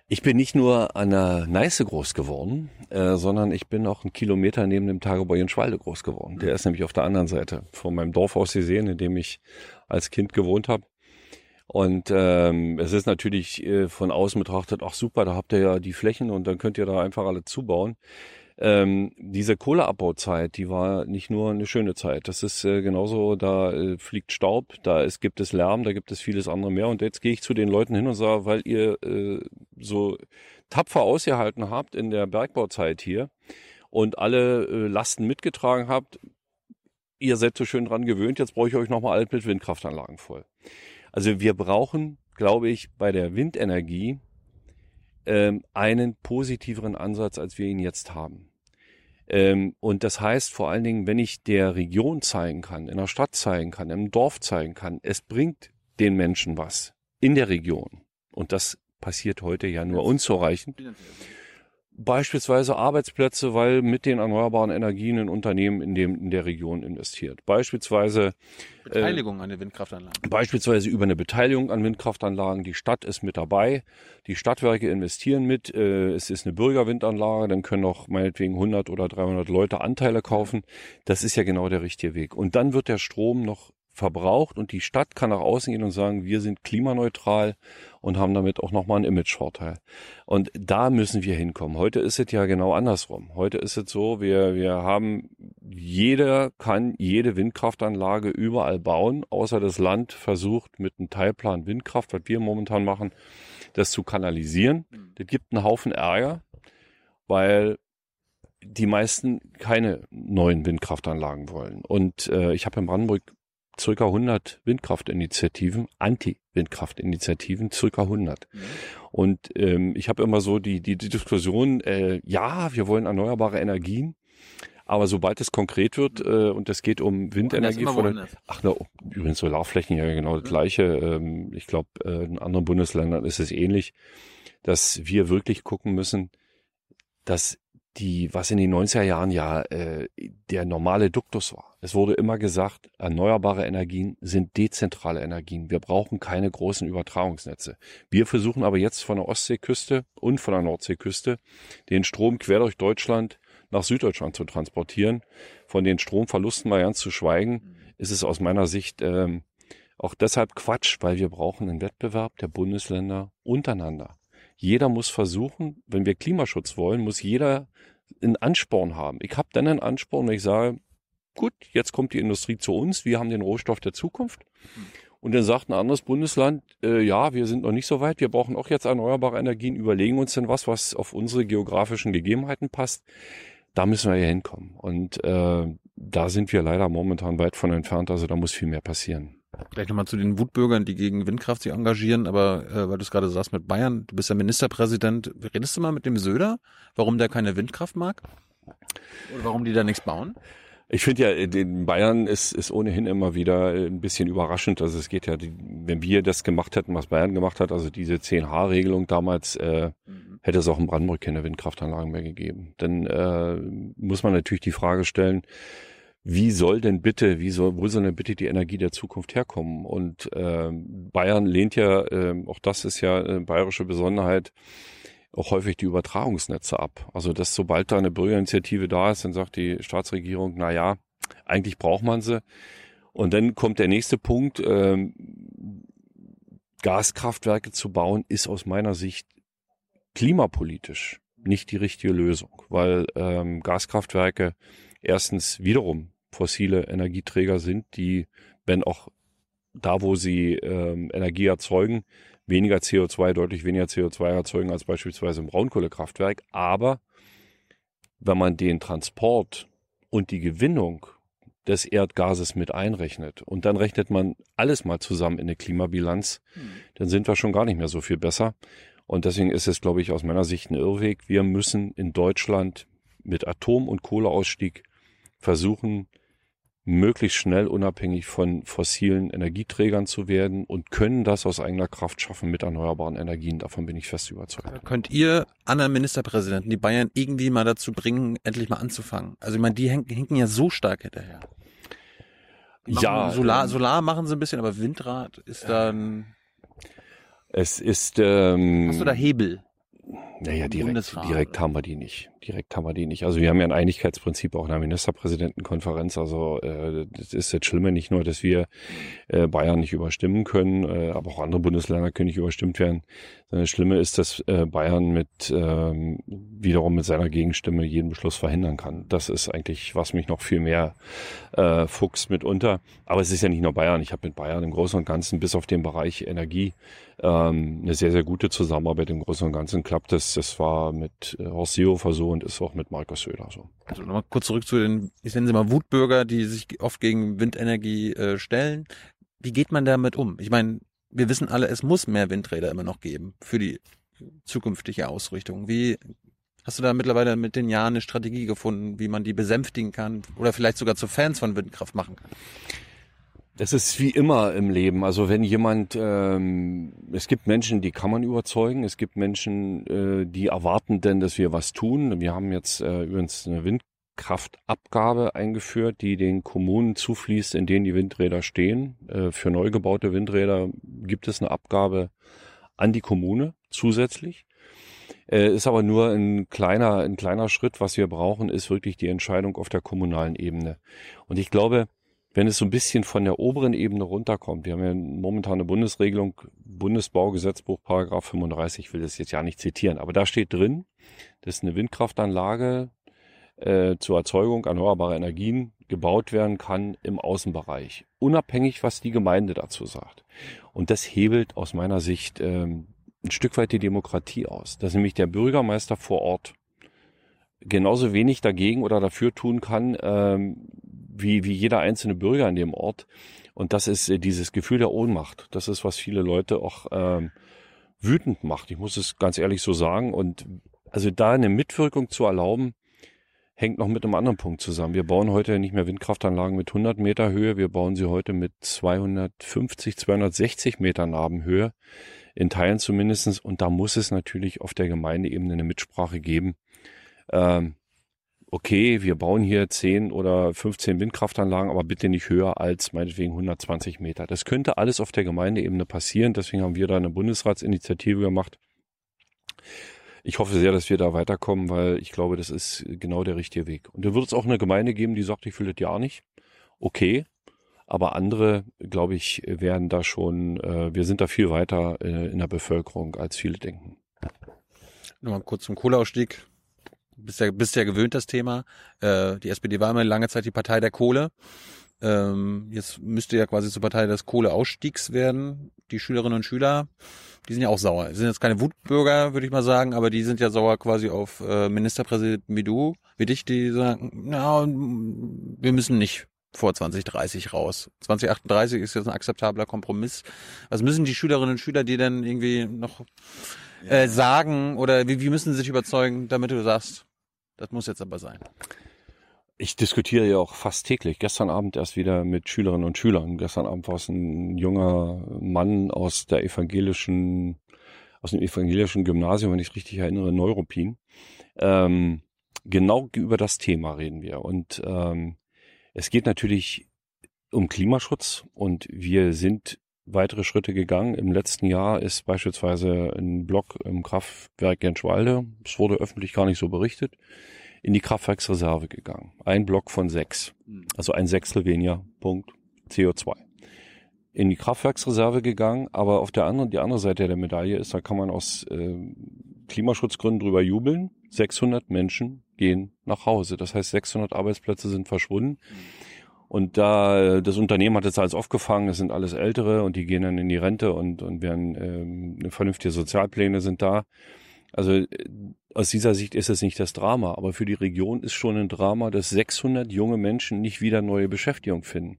Ich bin nicht nur an der Neiße groß geworden, äh, sondern ich bin auch einen Kilometer neben dem Tagebau in Schwalde groß geworden. Der ist nämlich auf der anderen Seite von meinem Dorf aus gesehen, in dem ich als Kind gewohnt habe. Und ähm, es ist natürlich äh, von außen betrachtet, ach super, da habt ihr ja die Flächen und dann könnt ihr da einfach alle zubauen. Ähm, diese Kohleabbauzeit, die war nicht nur eine schöne Zeit. Das ist äh, genauso, da äh, fliegt Staub, da ist, gibt es Lärm, da gibt es vieles andere mehr. Und jetzt gehe ich zu den Leuten hin und sage, weil ihr äh, so tapfer ausgehalten habt in der Bergbauzeit hier und alle äh, Lasten mitgetragen habt, ihr seid so schön dran gewöhnt, jetzt brauche ich euch nochmal alt mit Windkraftanlagen voll. Also wir brauchen, glaube ich, bei der Windenergie ähm, einen positiveren Ansatz, als wir ihn jetzt haben. Ähm, und das heißt vor allen Dingen, wenn ich der Region zeigen kann, in der Stadt zeigen kann, im Dorf zeigen kann, es bringt den Menschen was in der Region. Und das passiert heute ja nur unzureichend. Beispielsweise Arbeitsplätze, weil mit den erneuerbaren Energien ein Unternehmen in, dem, in der Region investiert. Beispielsweise Beteiligung an den Windkraftanlagen. Beispielsweise über eine Beteiligung an Windkraftanlagen. Die Stadt ist mit dabei. Die Stadtwerke investieren mit. Äh, Es ist eine Bürgerwindanlage. Dann können auch meinetwegen 100 oder 300 Leute Anteile kaufen. Das ist ja genau der richtige Weg. Und dann wird der Strom noch verbraucht und die Stadt kann nach außen gehen und sagen, wir sind klimaneutral und haben damit auch nochmal einen Imagevorteil. Und da müssen wir hinkommen. Heute ist es ja genau andersrum. Heute ist es so, wir, wir haben, jeder kann jede Windkraftanlage überall bauen, außer das Land versucht mit einem Teilplan Windkraft, was wir momentan machen, das zu kanalisieren. Das gibt einen Haufen Ärger, weil die meisten keine neuen Windkraftanlagen wollen. Und äh, ich habe in Brandenburg circa 100 Windkraftinitiativen, Anti-Windkraftinitiativen, circa 100. Mhm. Und ähm, ich habe immer so die, die, die Diskussion, äh, ja, wir wollen erneuerbare Energien, aber sobald es konkret wird äh, und es geht um Windenergie, immer von ach na, übrigens Solarflächen ja genau das gleiche. Ähm, ich glaube, äh, in anderen Bundesländern ist es ähnlich, dass wir wirklich gucken müssen, dass die, was in den 90er Jahren ja äh, der normale Duktus war. Es wurde immer gesagt, erneuerbare Energien sind dezentrale Energien. Wir brauchen keine großen Übertragungsnetze. Wir versuchen aber jetzt von der Ostseeküste und von der Nordseeküste den Strom quer durch Deutschland nach Süddeutschland zu transportieren. Von den Stromverlusten mal ganz zu schweigen, ist es aus meiner Sicht ähm, auch deshalb Quatsch, weil wir brauchen einen Wettbewerb der Bundesländer untereinander. Jeder muss versuchen, wenn wir Klimaschutz wollen, muss jeder einen Ansporn haben. Ich habe dann einen Ansporn, wenn ich sage, gut, jetzt kommt die Industrie zu uns, wir haben den Rohstoff der Zukunft. Und dann sagt ein anderes Bundesland, äh, ja, wir sind noch nicht so weit, wir brauchen auch jetzt erneuerbare Energien, überlegen uns denn was, was auf unsere geografischen Gegebenheiten passt. Da müssen wir ja hinkommen. Und äh, da sind wir leider momentan weit von entfernt, also da muss viel mehr passieren. Gleich nochmal zu den Wutbürgern, die gegen Windkraft sich engagieren, aber äh, weil du es gerade sagst mit Bayern, du bist ja Ministerpräsident, redest du mal mit dem Söder, warum der keine Windkraft mag? Oder warum die da nichts bauen? Ich finde ja, in Bayern ist, ist ohnehin immer wieder ein bisschen überraschend. Also es geht ja, wenn wir das gemacht hätten, was Bayern gemacht hat, also diese 10H-Regelung damals, äh, hätte es auch in Brandenburg keine Windkraftanlagen mehr gegeben. Dann äh, muss man natürlich die Frage stellen, wie soll denn bitte, wie soll, wo soll denn bitte die Energie der Zukunft herkommen? Und äh, Bayern lehnt ja, äh, auch das ist ja eine bayerische Besonderheit, auch häufig die Übertragungsnetze ab. Also dass sobald da eine Bürgerinitiative da ist, dann sagt die Staatsregierung, na ja, eigentlich braucht man sie. Und dann kommt der nächste Punkt, ähm, Gaskraftwerke zu bauen, ist aus meiner Sicht klimapolitisch nicht die richtige Lösung, weil ähm, Gaskraftwerke erstens wiederum fossile Energieträger sind, die, wenn auch da, wo sie ähm, Energie erzeugen, weniger CO2, deutlich weniger CO2 erzeugen als beispielsweise im Braunkohlekraftwerk. Aber wenn man den Transport und die Gewinnung des Erdgases mit einrechnet und dann rechnet man alles mal zusammen in eine Klimabilanz, mhm. dann sind wir schon gar nicht mehr so viel besser. Und deswegen ist es, glaube ich, aus meiner Sicht ein Irrweg. Wir müssen in Deutschland mit Atom- und Kohleausstieg versuchen, möglichst schnell unabhängig von fossilen Energieträgern zu werden und können das aus eigener Kraft schaffen mit erneuerbaren Energien. Davon bin ich fest überzeugt. Könnt ihr anderen Ministerpräsidenten, die Bayern irgendwie mal dazu bringen, endlich mal anzufangen? Also ich meine, die hinken ja so stark hinterher. Machen ja. Solar, ähm, Solar machen sie ein bisschen, aber Windrad ist dann. Es ist. Ähm, Hast du da Hebel? Naja, direkt, direkt haben wir die nicht. Direkt haben wir die nicht. Also wir haben ja ein Einigkeitsprinzip auch in der Ministerpräsidentenkonferenz. Also äh, das ist jetzt Schlimme nicht nur, dass wir äh, Bayern nicht überstimmen können, äh, aber auch andere Bundesländer können nicht überstimmt werden. Das Schlimme ist, dass äh, Bayern mit ähm, wiederum mit seiner Gegenstimme jeden Beschluss verhindern kann. Das ist eigentlich, was mich noch viel mehr äh, fuchst mitunter. Aber es ist ja nicht nur Bayern. Ich habe mit Bayern im Großen und Ganzen bis auf den Bereich Energie ähm, eine sehr, sehr gute Zusammenarbeit. Im Großen und Ganzen klappt es. Das war mit äh, Horst Seehofer so und ist auch mit Markus Söder so. Also nochmal kurz zurück zu den, ich nenne sie mal Wutbürger, die sich oft gegen Windenergie äh, stellen. Wie geht man damit um? Ich meine, wir wissen alle, es muss mehr Windräder immer noch geben für die zukünftige Ausrichtung. Wie hast du da mittlerweile mit den Jahren eine Strategie gefunden, wie man die besänftigen kann oder vielleicht sogar zu Fans von Windkraft machen kann? Das ist wie immer im Leben. Also wenn jemand, ähm, es gibt Menschen, die kann man überzeugen. Es gibt Menschen, äh, die erwarten denn, dass wir was tun. Wir haben jetzt äh, übrigens eine Windkraftabgabe eingeführt, die den Kommunen zufließt, in denen die Windräder stehen. Äh, für neu gebaute Windräder gibt es eine Abgabe an die Kommune zusätzlich. Äh, ist aber nur ein kleiner, ein kleiner Schritt. Was wir brauchen, ist wirklich die Entscheidung auf der kommunalen Ebene. Und ich glaube, wenn es so ein bisschen von der oberen Ebene runterkommt, wir haben ja momentan eine Bundesregelung, Bundesbaugesetzbuch Paragraph 35, ich will das jetzt ja nicht zitieren, aber da steht drin, dass eine Windkraftanlage äh, zur Erzeugung erneuerbarer Energien gebaut werden kann im Außenbereich, unabhängig, was die Gemeinde dazu sagt. Und das hebelt aus meiner Sicht ähm, ein Stück weit die Demokratie aus, dass nämlich der Bürgermeister vor Ort genauso wenig dagegen oder dafür tun kann, ähm, wie, wie jeder einzelne Bürger in dem Ort. Und das ist äh, dieses Gefühl der Ohnmacht. Das ist, was viele Leute auch ähm, wütend macht. Ich muss es ganz ehrlich so sagen. Und also da eine Mitwirkung zu erlauben, hängt noch mit einem anderen Punkt zusammen. Wir bauen heute nicht mehr Windkraftanlagen mit 100 Meter Höhe, wir bauen sie heute mit 250, 260 Meter Nabenhöhe, in Teilen zumindestens. Und da muss es natürlich auf der Gemeindeebene eine Mitsprache geben. Ähm, okay, wir bauen hier 10 oder 15 Windkraftanlagen, aber bitte nicht höher als meinetwegen 120 Meter. Das könnte alles auf der Gemeindeebene passieren. Deswegen haben wir da eine Bundesratsinitiative gemacht. Ich hoffe sehr, dass wir da weiterkommen, weil ich glaube, das ist genau der richtige Weg. Und da wird es auch eine Gemeinde geben, die sagt, ich will das ja nicht. Okay. Aber andere, glaube ich, werden da schon, äh, wir sind da viel weiter äh, in der Bevölkerung, als viele denken. Nochmal kurz zum Kohleausstieg bist ja, bist ja gewöhnt, das Thema. Äh, die SPD war immer lange Zeit die Partei der Kohle. Ähm, jetzt müsste ja quasi zur Partei des Kohleausstiegs werden. Die Schülerinnen und Schüler, die sind ja auch sauer. Die sind jetzt keine Wutbürger, würde ich mal sagen, aber die sind ja sauer quasi auf äh, Ministerpräsident wie du, wie dich, die sagen, na, wir müssen nicht vor 2030 raus. 2038 ist jetzt ein akzeptabler Kompromiss. Was müssen die Schülerinnen und Schüler, die dann irgendwie noch äh, sagen oder wie, wie müssen sie sich überzeugen, damit du sagst, das muss jetzt aber sein? Ich diskutiere ja auch fast täglich. Gestern Abend erst wieder mit Schülerinnen und Schülern. Gestern Abend war es ein junger Mann aus der evangelischen, aus dem evangelischen Gymnasium, wenn ich es richtig erinnere, Neuropin. Ähm, genau über das Thema reden wir. Und ähm, es geht natürlich um Klimaschutz und wir sind weitere Schritte gegangen. Im letzten Jahr ist beispielsweise ein Block im Kraftwerk Genschwalde, es wurde öffentlich gar nicht so berichtet, in die Kraftwerksreserve gegangen. Ein Block von sechs, also ein Sechstel weniger Punkt CO2. In die Kraftwerksreserve gegangen, aber auf der anderen, die andere Seite der Medaille ist, da kann man aus äh, Klimaschutzgründen drüber jubeln. 600 Menschen gehen nach Hause. Das heißt, 600 Arbeitsplätze sind verschwunden. Und da das Unternehmen hat jetzt alles aufgefangen, es sind alles Ältere und die gehen dann in die Rente und, und werden ähm, vernünftige Sozialpläne sind da. Also äh, aus dieser Sicht ist es nicht das Drama, aber für die Region ist schon ein Drama, dass 600 junge Menschen nicht wieder neue Beschäftigung finden.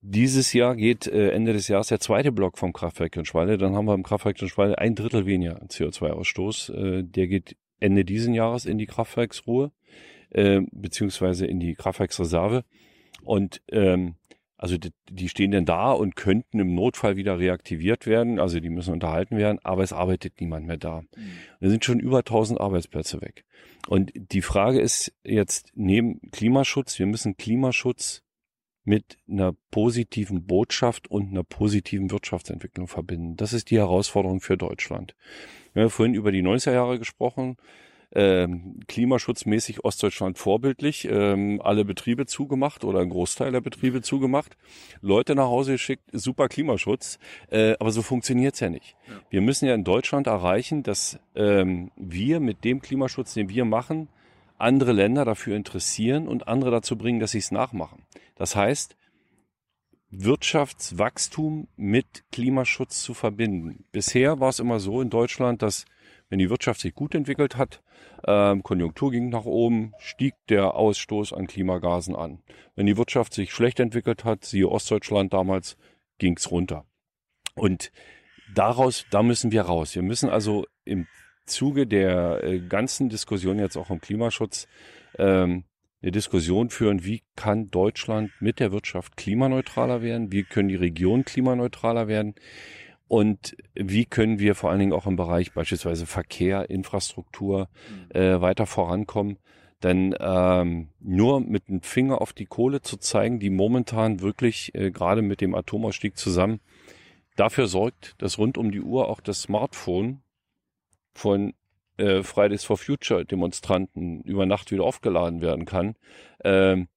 Dieses Jahr geht äh, Ende des Jahres der zweite Block vom Kraftwerk in Schwalde. Dann haben wir im Kraftwerk in Schwalde ein Drittel weniger CO2-Ausstoß. Äh, der geht Ende diesen Jahres in die Kraftwerksruhe, äh, beziehungsweise in die Kraftwerksreserve. Und ähm, also die, die stehen dann da und könnten im Notfall wieder reaktiviert werden. Also die müssen unterhalten werden, aber es arbeitet niemand mehr da. Mhm. Da sind schon über 1000 Arbeitsplätze weg. Und die Frage ist jetzt neben Klimaschutz, wir müssen Klimaschutz mit einer positiven Botschaft und einer positiven Wirtschaftsentwicklung verbinden. Das ist die Herausforderung für Deutschland. Wir haben vorhin über die 90er Jahre gesprochen ähm, klimaschutzmäßig Ostdeutschland vorbildlich, ähm, alle Betriebe zugemacht oder ein Großteil der Betriebe zugemacht, Leute nach Hause geschickt, super Klimaschutz, äh, aber so funktioniert's ja nicht. Ja. Wir müssen ja in Deutschland erreichen, dass ähm, wir mit dem Klimaschutz, den wir machen, andere Länder dafür interessieren und andere dazu bringen, dass sie es nachmachen. Das heißt, Wirtschaftswachstum mit Klimaschutz zu verbinden. Bisher war es immer so in Deutschland, dass wenn die Wirtschaft sich gut entwickelt hat, ähm, Konjunktur ging nach oben, stieg der Ausstoß an Klimagasen an. Wenn die Wirtschaft sich schlecht entwickelt hat, siehe Ostdeutschland damals, ging's runter. Und daraus, da müssen wir raus. Wir müssen also im Zuge der äh, ganzen Diskussion jetzt auch im Klimaschutz ähm, eine Diskussion führen, wie kann Deutschland mit der Wirtschaft klimaneutraler werden, wie können die Regionen klimaneutraler werden, und wie können wir vor allen Dingen auch im Bereich beispielsweise Verkehr, Infrastruktur mhm. äh, weiter vorankommen? Denn ähm, nur mit dem Finger auf die Kohle zu zeigen, die momentan wirklich äh, gerade mit dem Atomausstieg zusammen dafür sorgt, dass rund um die Uhr auch das Smartphone von äh, Fridays for Future Demonstranten über Nacht wieder aufgeladen werden kann. Ähm,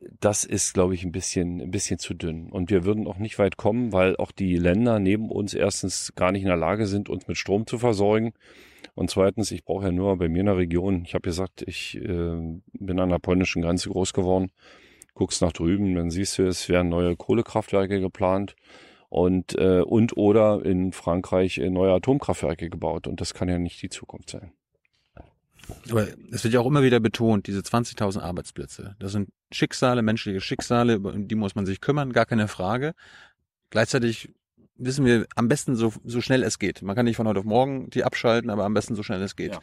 das ist, glaube ich, ein bisschen, ein bisschen zu dünn. Und wir würden auch nicht weit kommen, weil auch die Länder neben uns erstens gar nicht in der Lage sind, uns mit Strom zu versorgen. Und zweitens, ich brauche ja nur bei mir in der Region, ich habe gesagt, ich äh, bin an der polnischen Grenze groß geworden, guckst nach drüben, dann siehst du, es werden neue Kohlekraftwerke geplant und, äh, und oder in Frankreich äh, neue Atomkraftwerke gebaut. Und das kann ja nicht die Zukunft sein. Aber es wird ja auch immer wieder betont, diese 20.000 Arbeitsplätze. Das sind Schicksale, menschliche Schicksale, um die muss man sich kümmern, gar keine Frage. Gleichzeitig wissen wir am besten so, so schnell es geht. Man kann nicht von heute auf morgen die abschalten, aber am besten so schnell es geht. Ja.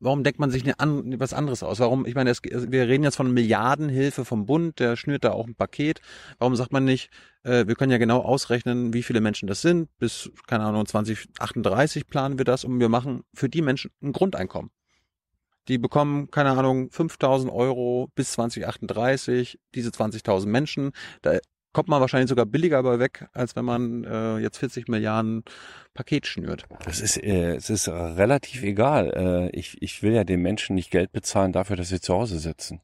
Warum denkt man sich eine an, was anderes aus? Warum, ich meine, es, wir reden jetzt von Milliardenhilfe vom Bund, der schnürt da auch ein Paket. Warum sagt man nicht, äh, wir können ja genau ausrechnen, wie viele Menschen das sind. Bis, keine Ahnung, 2038 planen wir das und wir machen für die Menschen ein Grundeinkommen. Die bekommen, keine Ahnung, 5000 Euro bis 2038, diese 20.000 Menschen. Da kommt man wahrscheinlich sogar billiger bei weg, als wenn man äh, jetzt 40 Milliarden Paket schnürt. Das ist, äh, es ist relativ egal. Äh, ich, ich will ja den Menschen nicht Geld bezahlen dafür, dass sie zu Hause sitzen.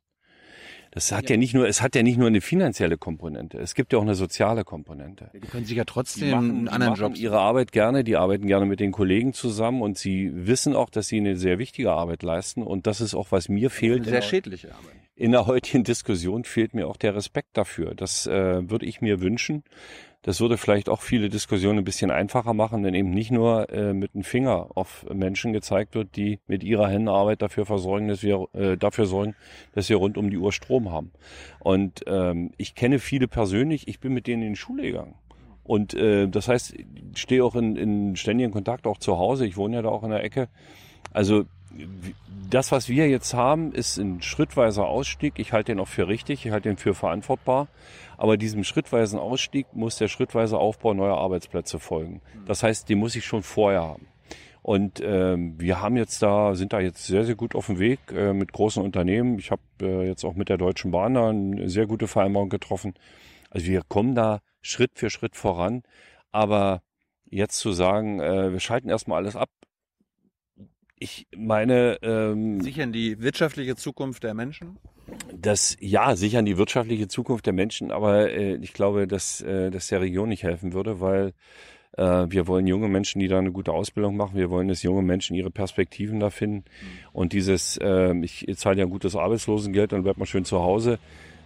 Das hat ja. ja. nicht nur, es hat ja nicht nur eine finanzielle Komponente. Es gibt ja auch eine soziale Komponente. Die können sich ja trotzdem die machen, einen anderen Job. ihre Arbeit gerne, die arbeiten gerne mit den Kollegen zusammen und sie wissen auch, dass sie eine sehr wichtige Arbeit leisten und das ist auch, was mir fehlt. Eine sehr schädliche Arbeit. In der heutigen Diskussion fehlt mir auch der Respekt dafür. Das äh, würde ich mir wünschen, das würde vielleicht auch viele Diskussionen ein bisschen einfacher machen, wenn eben nicht nur äh, mit dem Finger auf Menschen gezeigt wird, die mit ihrer Händenarbeit dafür versorgen, dass wir äh, dafür sorgen, dass wir rund um die Uhr Strom haben. Und ähm, ich kenne viele persönlich, ich bin mit denen in die Schule gegangen. Und äh, das heißt, ich stehe auch in, in ständigem Kontakt auch zu Hause. Ich wohne ja da auch in der Ecke. Also das, was wir jetzt haben, ist ein schrittweiser Ausstieg. Ich halte den auch für richtig, ich halte den für verantwortbar. Aber diesem schrittweisen Ausstieg muss der schrittweise Aufbau neuer Arbeitsplätze folgen. Das heißt, den muss ich schon vorher haben. Und ähm, wir haben jetzt da, sind da jetzt sehr, sehr gut auf dem Weg äh, mit großen Unternehmen. Ich habe äh, jetzt auch mit der Deutschen Bahn da eine sehr gute Vereinbarung getroffen. Also wir kommen da Schritt für Schritt voran. Aber jetzt zu sagen, äh, wir schalten erstmal alles ab, ich meine, ähm, Sichern die wirtschaftliche Zukunft der Menschen? Das ja sichern die wirtschaftliche Zukunft der Menschen, aber äh, ich glaube, dass äh, das der Region nicht helfen würde, weil äh, wir wollen junge Menschen, die da eine gute Ausbildung machen. Wir wollen, dass junge Menschen ihre Perspektiven da finden. Und dieses, äh, ich zahle ja ein gutes Arbeitslosengeld, dann bleibt man schön zu Hause.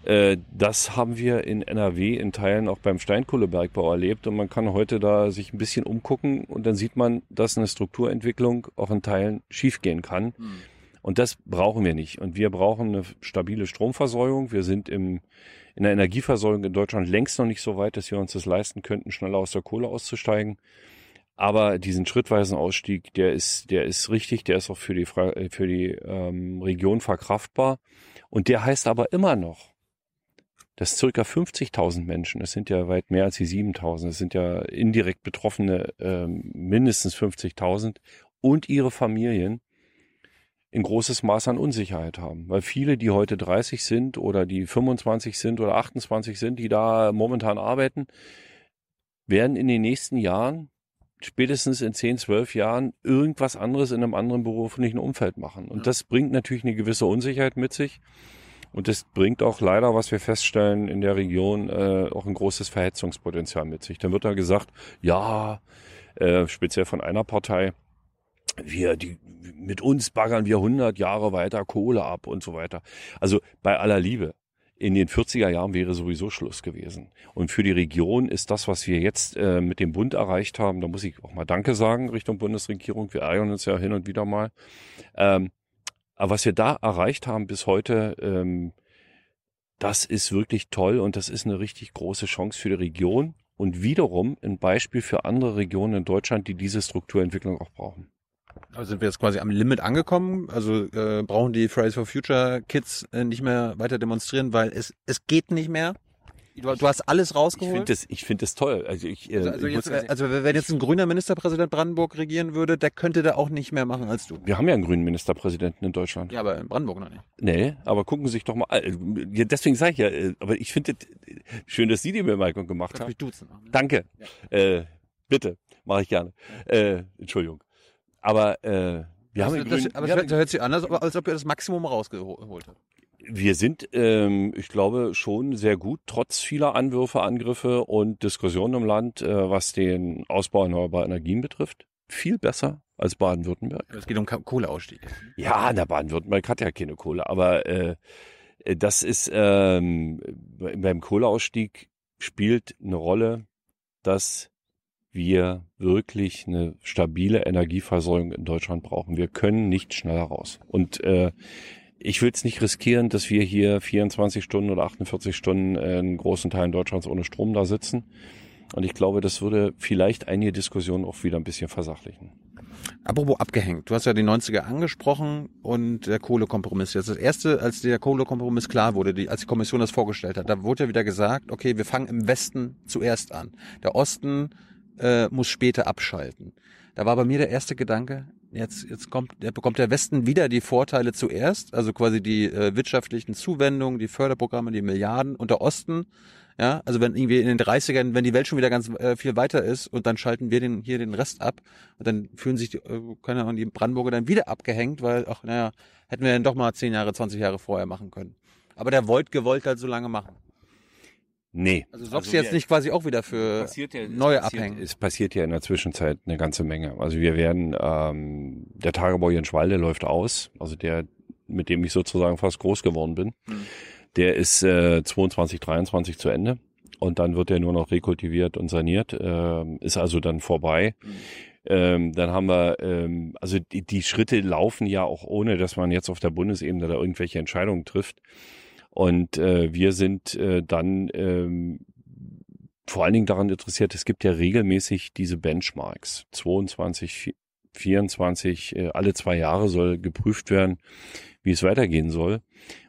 Äh, das haben wir in NRW in Teilen auch beim Steinkohlebergbau erlebt und man kann heute da sich ein bisschen umgucken und dann sieht man, dass eine Strukturentwicklung auch in Teilen schiefgehen kann. Und das brauchen wir nicht. Und wir brauchen eine stabile Stromversorgung. Wir sind im, in der Energieversorgung in Deutschland längst noch nicht so weit, dass wir uns das leisten könnten, schneller aus der Kohle auszusteigen. Aber diesen schrittweisen Ausstieg, der ist, der ist richtig, der ist auch für die, äh, für die ähm, Region verkraftbar. Und der heißt aber immer noch, dass circa 50.000 Menschen, das sind ja weit mehr als die 7.000, das sind ja indirekt Betroffene ähm, mindestens 50.000 und ihre Familien in großes Maß an Unsicherheit haben. Weil viele, die heute 30 sind oder die 25 sind oder 28 sind, die da momentan arbeiten, werden in den nächsten Jahren, spätestens in 10, 12 Jahren, irgendwas anderes in einem anderen beruflichen Umfeld machen. Und das bringt natürlich eine gewisse Unsicherheit mit sich. Und das bringt auch leider, was wir feststellen, in der Region äh, auch ein großes Verhetzungspotenzial mit sich. Dann wird da gesagt, ja, äh, speziell von einer Partei, wir, die, mit uns baggern wir 100 Jahre weiter Kohle ab und so weiter. Also bei aller Liebe. In den 40er Jahren wäre sowieso Schluss gewesen. Und für die Region ist das, was wir jetzt äh, mit dem Bund erreicht haben, da muss ich auch mal Danke sagen Richtung Bundesregierung. Wir ärgern uns ja hin und wieder mal. Ähm, aber was wir da erreicht haben bis heute, ähm, das ist wirklich toll und das ist eine richtig große Chance für die Region und wiederum ein Beispiel für andere Regionen in Deutschland, die diese Strukturentwicklung auch brauchen. Also sind wir jetzt quasi am Limit angekommen? Also äh, brauchen die Fridays for Future Kids äh, nicht mehr weiter demonstrieren, weil es es geht nicht mehr? Du, du hast alles Ich rausgeholt? finde das, ich finde das toll. Also ich, äh, also, also, ich jetzt, also wenn jetzt ein grüner Ministerpräsident Brandenburg regieren würde, der könnte da auch nicht mehr machen als du. wir haben ja einen grünen Ministerpräsidenten in Deutschland. Ja, aber in Brandenburg noch nicht. Nee, aber gucken Sie sich doch mal, äh, ja, deswegen sage ich ja, äh, aber ich finde äh, schön, dass Sie die Bemerkung gemacht haben. mich duzen. Danke. Äh, bitte, mache ich gerne. Äh, Entschuldigung. Aber äh, wir haben Also einen das, aber wir das haben hört sich an, als ob, ihr das Maximum rausgeholt habt. Wir sind, ähm, ich glaube, schon sehr gut, trotz vieler Anwürfe, Angriffe und Diskussionen im Land, äh, was den Ausbau erneuerbarer Energien betrifft. Viel besser als Baden-Württemberg. Es geht um Kohleausstieg. Ja, der Baden-Württemberg hat ja keine Kohle, aber äh, das ist ähm, be- beim Kohleausstieg spielt eine Rolle, dass wir wirklich eine stabile Energieversorgung in Deutschland brauchen. Wir können nicht schneller raus. Und äh, ich will es nicht riskieren, dass wir hier 24 Stunden oder 48 Stunden äh, in großen Teilen Deutschlands ohne Strom da sitzen. Und ich glaube, das würde vielleicht einige Diskussionen auch wieder ein bisschen versachlichen. Apropos abgehängt. Du hast ja die 90er angesprochen und der Kohlekompromiss. Jetzt das erste, als der Kohlekompromiss klar wurde, die, als die Kommission das vorgestellt hat, da wurde ja wieder gesagt, okay, wir fangen im Westen zuerst an. Der Osten äh, muss später abschalten. Da war bei mir der erste Gedanke, jetzt, jetzt kommt, der bekommt der Westen wieder die Vorteile zuerst, also quasi die äh, wirtschaftlichen Zuwendungen, die Förderprogramme, die Milliarden und der Osten ja, also wenn irgendwie in den 30ern, wenn die Welt schon wieder ganz äh, viel weiter ist und dann schalten wir den hier den Rest ab und dann fühlen sich die, äh, keine Ahnung, die Brandenburger dann wieder abgehängt, weil, ach naja, hätten wir dann doch mal 10 Jahre, 20 Jahre vorher machen können. Aber der wollt gewollt halt so lange machen. Nee. Also sorgst du jetzt nicht quasi auch wieder für neue Abhängen? Es passiert ja in der Zwischenzeit eine ganze Menge. Also wir werden, ähm, der Tagebau hier in Schwalde läuft aus, also der, mit dem ich sozusagen fast groß geworden bin. Der ist äh, 22, 23 zu Ende und dann wird er nur noch rekultiviert und saniert, ähm, ist also dann vorbei. Ähm, dann haben wir, ähm, also die, die Schritte laufen ja auch ohne, dass man jetzt auf der Bundesebene da irgendwelche Entscheidungen trifft. Und äh, wir sind äh, dann ähm, vor allen Dingen daran interessiert, es gibt ja regelmäßig diese Benchmarks. 22, 24, äh, alle zwei Jahre soll geprüft werden, wie es weitergehen soll.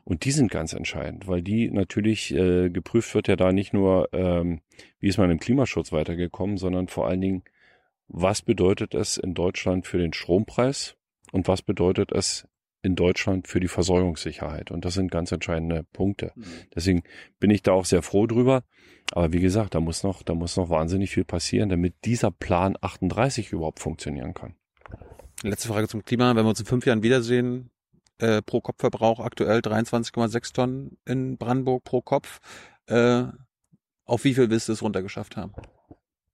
Und die sind ganz entscheidend, weil die natürlich äh, geprüft wird ja da nicht nur, ähm, wie ist man im Klimaschutz weitergekommen, sondern vor allen Dingen, was bedeutet es in Deutschland für den Strompreis und was bedeutet es in Deutschland für die Versorgungssicherheit. Und das sind ganz entscheidende Punkte. Deswegen bin ich da auch sehr froh drüber. Aber wie gesagt, da muss noch, da muss noch wahnsinnig viel passieren, damit dieser Plan 38 überhaupt funktionieren kann. Letzte Frage zum Klima. Wenn wir uns in fünf Jahren wiedersehen, äh, pro Kopfverbrauch aktuell 23,6 Tonnen in Brandenburg pro Kopf. Äh, auf wie viel willst du es runtergeschafft haben?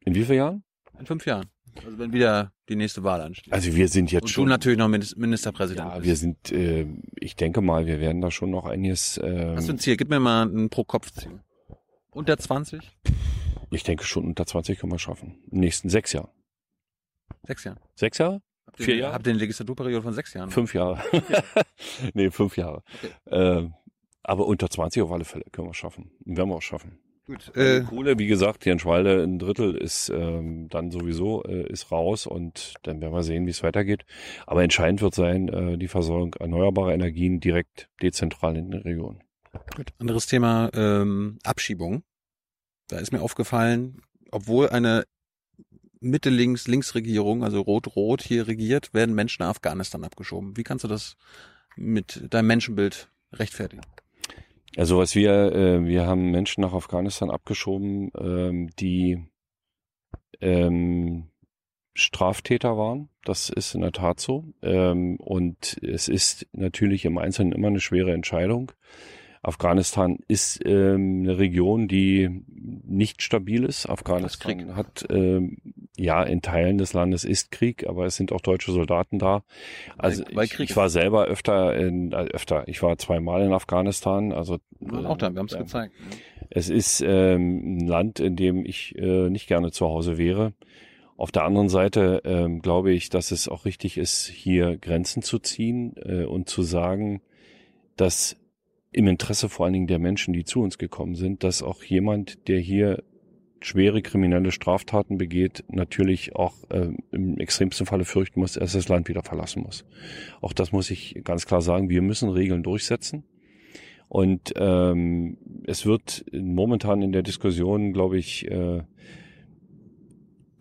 In wie vielen Jahren? In fünf Jahren. Also wenn wieder die nächste Wahl ansteht. Also wir sind jetzt Und schon. du natürlich noch Minis- Ministerpräsident. ja, bist. wir sind, äh, ich denke mal, wir werden da schon noch einiges. Äh, Hast du ein Ziel? Gib mir mal ein Pro-Kopf-Ziel. Unter 20? ich denke schon unter 20 können wir schaffen. In den nächsten sechs Jahren. Sechs Jahre. Sechs Jahre? Habt ihr- Vier Jahre? Habt ihr eine Legislaturperiode von sechs Jahren? Fünf Jahre. <laughs> nee, fünf Jahre. Äh, aber unter 20 auf alle Fälle können wir schaffen. Und werden wir auch schaffen. Gut. Äh, Kohle, wie gesagt, Jenschwalde, ein Drittel ist ähm, dann sowieso äh, ist raus und dann werden wir sehen, wie es weitergeht. Aber entscheidend wird sein, äh, die Versorgung erneuerbarer Energien direkt dezentral in den Regionen. gut. Anderes Thema, ähm, Abschiebung. Da ist mir aufgefallen, obwohl eine Mitte-Links-Links-Regierung, also Rot-Rot hier regiert, werden Menschen nach Afghanistan abgeschoben. Wie kannst du das mit deinem Menschenbild rechtfertigen? Also was wir, äh, wir haben Menschen nach Afghanistan abgeschoben, ähm, die ähm, Straftäter waren. Das ist in der Tat so. Ähm, und es ist natürlich im Einzelnen immer eine schwere Entscheidung. Afghanistan ist ähm, eine Region, die nicht stabil ist. Afghanistan Krieg. hat ähm, ja in Teilen des Landes ist Krieg, aber es sind auch deutsche Soldaten da. Also Weil- weil ich, ich war selber öfter in äh, öfter. Ich war zweimal in Afghanistan. Also waren auch da, wir haben es ja. gezeigt. Es ist ähm, ein Land, in dem ich äh, nicht gerne zu Hause wäre. Auf der anderen Seite ähm, glaube ich, dass es auch richtig ist, hier Grenzen zu ziehen äh, und zu sagen, dass im Interesse vor allen Dingen der Menschen, die zu uns gekommen sind, dass auch jemand, der hier schwere kriminelle Straftaten begeht, natürlich auch ähm, im extremsten Falle fürchten muss, dass er das Land wieder verlassen muss. Auch das muss ich ganz klar sagen. Wir müssen Regeln durchsetzen. Und ähm, es wird momentan in der Diskussion, glaube ich, äh,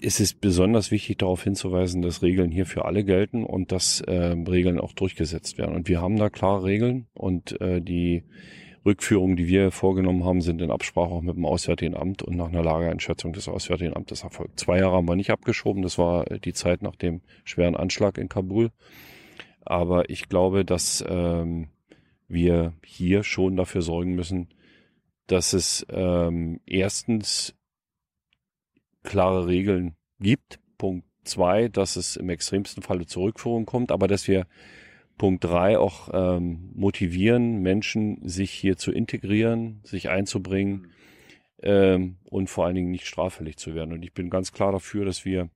ist es besonders wichtig darauf hinzuweisen, dass Regeln hier für alle gelten und dass äh, Regeln auch durchgesetzt werden. Und wir haben da klare Regeln und äh, die Rückführungen, die wir vorgenommen haben, sind in Absprache auch mit dem Auswärtigen Amt und nach einer Lageeinschätzung des Auswärtigen Amtes erfolgt. Zwei Jahre haben wir nicht abgeschoben, das war die Zeit nach dem schweren Anschlag in Kabul. Aber ich glaube, dass ähm, wir hier schon dafür sorgen müssen, dass es ähm, erstens klare Regeln gibt. Punkt zwei, dass es im extremsten Falle zur Rückführung kommt, aber dass wir Punkt drei auch ähm, motivieren, Menschen sich hier zu integrieren, sich einzubringen ähm, und vor allen Dingen nicht straffällig zu werden. Und ich bin ganz klar dafür, dass wir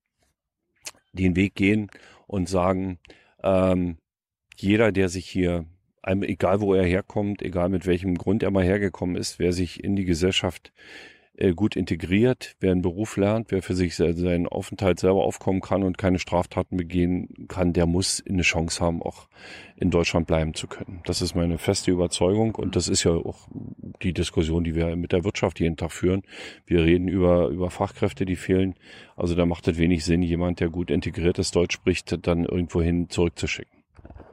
den Weg gehen und sagen, ähm, jeder, der sich hier, egal wo er herkommt, egal mit welchem Grund er mal hergekommen ist, wer sich in die Gesellschaft äh, gut integriert, wer einen Beruf lernt, wer für sich se- seinen Aufenthalt selber aufkommen kann und keine Straftaten begehen kann, der muss eine Chance haben, auch in Deutschland bleiben zu können. Das ist meine feste Überzeugung und das ist ja auch die Diskussion, die wir mit der Wirtschaft jeden Tag führen. Wir reden über, über Fachkräfte, die fehlen. Also da macht es wenig Sinn, jemand, der gut integriert ist, Deutsch spricht, dann irgendwohin zurückzuschicken.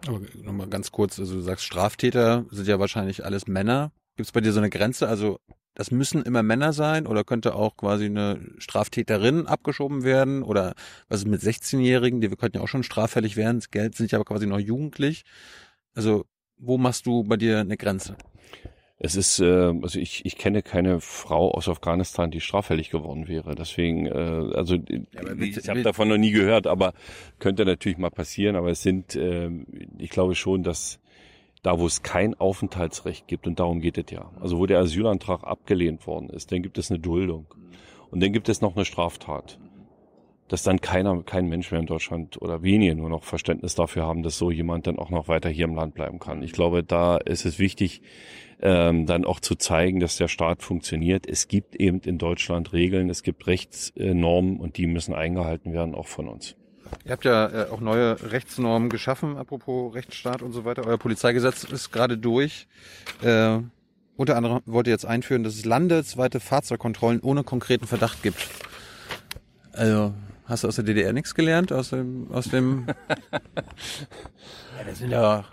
Aber nochmal ganz kurz, also du sagst, Straftäter sind ja wahrscheinlich alles Männer. Gibt es bei dir so eine Grenze? Also das müssen immer Männer sein oder könnte auch quasi eine Straftäterin abgeschoben werden? Oder was ist mit 16-Jährigen, die wir könnten ja auch schon straffällig werden, Geld sind ja aber quasi noch jugendlich. Also wo machst du bei dir eine Grenze? Es ist, äh, also ich, ich kenne keine Frau aus Afghanistan, die straffällig geworden wäre. Deswegen, äh, also aber ich, mit- ich habe davon noch nie gehört, aber könnte natürlich mal passieren. Aber es sind, äh, ich glaube schon, dass da, wo es kein Aufenthaltsrecht gibt, und darum geht es ja, also wo der Asylantrag abgelehnt worden ist, dann gibt es eine Duldung. Und dann gibt es noch eine Straftat. Dass dann keiner, kein Mensch mehr in Deutschland oder wenige nur noch Verständnis dafür haben, dass so jemand dann auch noch weiter hier im Land bleiben kann. Ich glaube, da ist es wichtig, ähm, dann auch zu zeigen, dass der Staat funktioniert. Es gibt eben in Deutschland Regeln, es gibt Rechtsnormen und die müssen eingehalten werden, auch von uns. Ihr habt ja äh, auch neue Rechtsnormen geschaffen, apropos Rechtsstaat und so weiter. Euer Polizeigesetz ist gerade durch. Äh, unter anderem wollt ihr jetzt einführen, dass es landesweite Fahrzeugkontrollen ohne konkreten Verdacht gibt. Also, hast du aus der DDR nichts gelernt? Aus dem, aus dem. <laughs> ja, das sind ja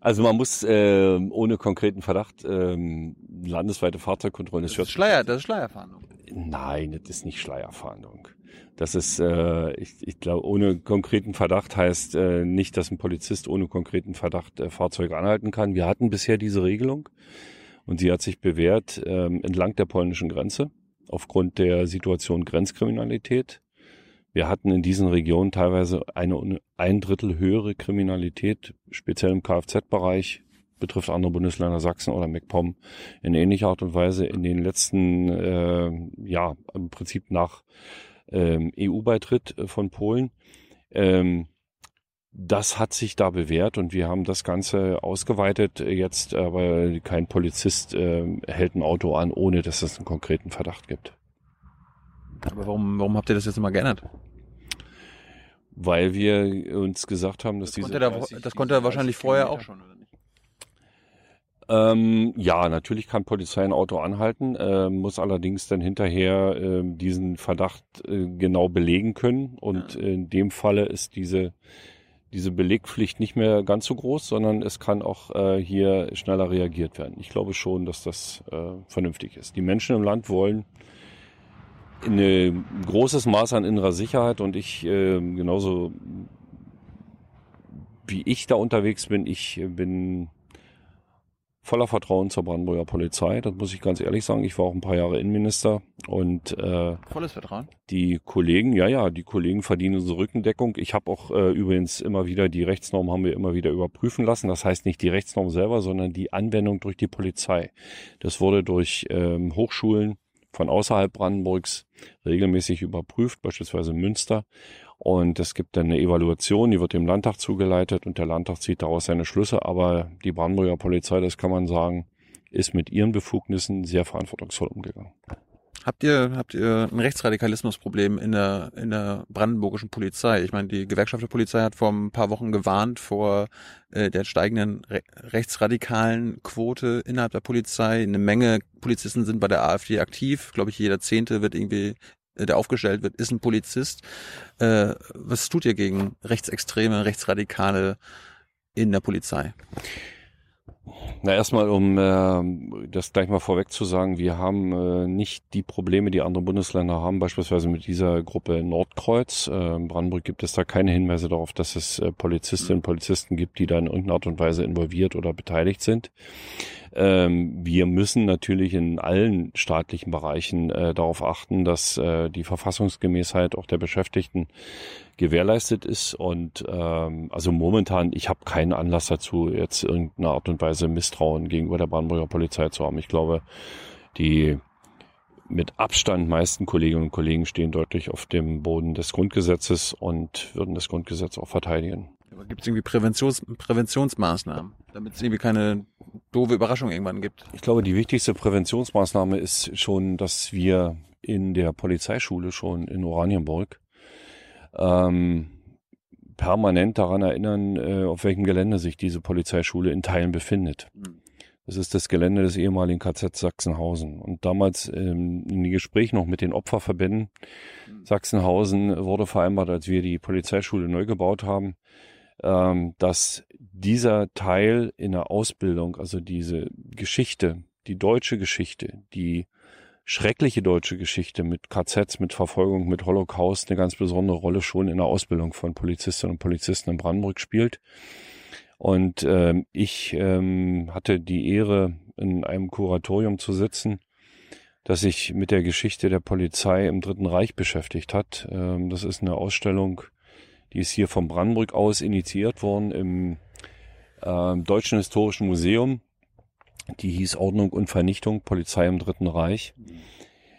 Also man muss äh, ohne konkreten Verdacht ähm, landesweite Fahrzeugkontrollen. Das, das ist Schleier, das ist Schleierfahndung. Nein, das ist nicht Schleierfahndung. Das ist, äh, ich, ich glaube, ohne konkreten Verdacht heißt äh, nicht, dass ein Polizist ohne konkreten Verdacht äh, Fahrzeuge anhalten kann. Wir hatten bisher diese Regelung und sie hat sich bewährt ähm, entlang der polnischen Grenze aufgrund der Situation Grenzkriminalität. Wir hatten in diesen Regionen teilweise eine ein Drittel höhere Kriminalität, speziell im Kfz-Bereich, betrifft andere Bundesländer Sachsen oder MacPom in ähnlicher Art und Weise in den letzten, äh, ja, im Prinzip nach ähm, EU-Beitritt äh, von Polen. Ähm, das hat sich da bewährt und wir haben das Ganze ausgeweitet. Jetzt aber kein Polizist äh, hält ein Auto an, ohne dass es einen konkreten Verdacht gibt. Aber warum, warum habt ihr das jetzt immer geändert? Weil wir uns gesagt haben, dass das diese. Konnte da, 30, das konnte er wahrscheinlich vorher auch schon? Ähm, ja, natürlich kann Polizei ein Auto anhalten, äh, muss allerdings dann hinterher äh, diesen Verdacht äh, genau belegen können. Und ja. in dem Falle ist diese, diese Belegpflicht nicht mehr ganz so groß, sondern es kann auch äh, hier schneller reagiert werden. Ich glaube schon, dass das äh, vernünftig ist. Die Menschen im Land wollen ein großes Maß an innerer Sicherheit und ich äh, genauso wie ich da unterwegs bin, ich bin voller Vertrauen zur Brandenburger Polizei. Das muss ich ganz ehrlich sagen. Ich war auch ein paar Jahre Innenminister und äh, volles Vertrauen. Die Kollegen, ja, ja, die Kollegen verdienen unsere Rückendeckung. Ich habe auch äh, übrigens immer wieder die Rechtsnorm haben wir immer wieder überprüfen lassen. Das heißt nicht die Rechtsnorm selber, sondern die Anwendung durch die Polizei. Das wurde durch ähm, Hochschulen von außerhalb Brandenburgs regelmäßig überprüft, beispielsweise Münster. Und es gibt dann eine Evaluation, die wird dem Landtag zugeleitet und der Landtag zieht daraus seine Schlüsse. Aber die Brandenburger Polizei, das kann man sagen, ist mit ihren Befugnissen sehr verantwortungsvoll umgegangen. Habt ihr, habt ihr ein Rechtsradikalismusproblem in der, in der brandenburgischen Polizei? Ich meine, die Gewerkschaft der Polizei hat vor ein paar Wochen gewarnt vor äh, der steigenden re rechtsradikalen Quote innerhalb der Polizei. Eine Menge Polizisten sind bei der AfD aktiv. Glaube ich, jeder Zehnte wird irgendwie, der aufgestellt wird, ist ein Polizist. Äh, was tut ihr gegen Rechtsextreme, Rechtsradikale in der Polizei? Na, erstmal, um äh, das gleich mal vorweg zu sagen, wir haben äh, nicht die Probleme, die andere Bundesländer haben, beispielsweise mit dieser Gruppe Nordkreuz. Äh, in Brandenburg gibt es da keine Hinweise darauf, dass es äh, Polizistinnen und Polizisten gibt, die da in irgendeiner Art und Weise involviert oder beteiligt sind. Ähm, wir müssen natürlich in allen staatlichen Bereichen äh, darauf achten, dass äh, die Verfassungsgemäßheit auch der Beschäftigten gewährleistet ist. Und ähm, also momentan, ich habe keinen Anlass dazu, jetzt irgendeine Art und Weise Misstrauen gegenüber der Brandenburger Polizei zu haben. Ich glaube, die mit Abstand meisten Kolleginnen und Kollegen stehen deutlich auf dem Boden des Grundgesetzes und würden das Grundgesetz auch verteidigen. Gibt es irgendwie Präventions Präventionsmaßnahmen, damit es irgendwie keine doofe Überraschung irgendwann gibt? Ich glaube, die wichtigste Präventionsmaßnahme ist schon, dass wir in der Polizeischule schon in Oranienburg ähm, permanent daran erinnern, äh, auf welchem Gelände sich diese Polizeischule in Teilen befindet. Mhm. Das ist das Gelände des ehemaligen KZ Sachsenhausen. Und damals ähm, in den Gesprächen noch mit den Opferverbänden mhm. Sachsenhausen wurde vereinbart, als wir die Polizeischule neu gebaut haben, ähm, dass dieser Teil in der Ausbildung, also diese Geschichte, die deutsche Geschichte, die schreckliche deutsche Geschichte mit KZs, mit Verfolgung, mit Holocaust eine ganz besondere Rolle schon in der Ausbildung von Polizistinnen und Polizisten in Brandenburg spielt. Und ähm, ich ähm, hatte die Ehre, in einem Kuratorium zu sitzen, das sich mit der Geschichte der Polizei im Dritten Reich beschäftigt hat. Ähm, das ist eine Ausstellung, die ist hier von Brandenburg aus initiiert worden im äh, Deutschen Historischen Museum die hieß Ordnung und Vernichtung, Polizei im Dritten Reich.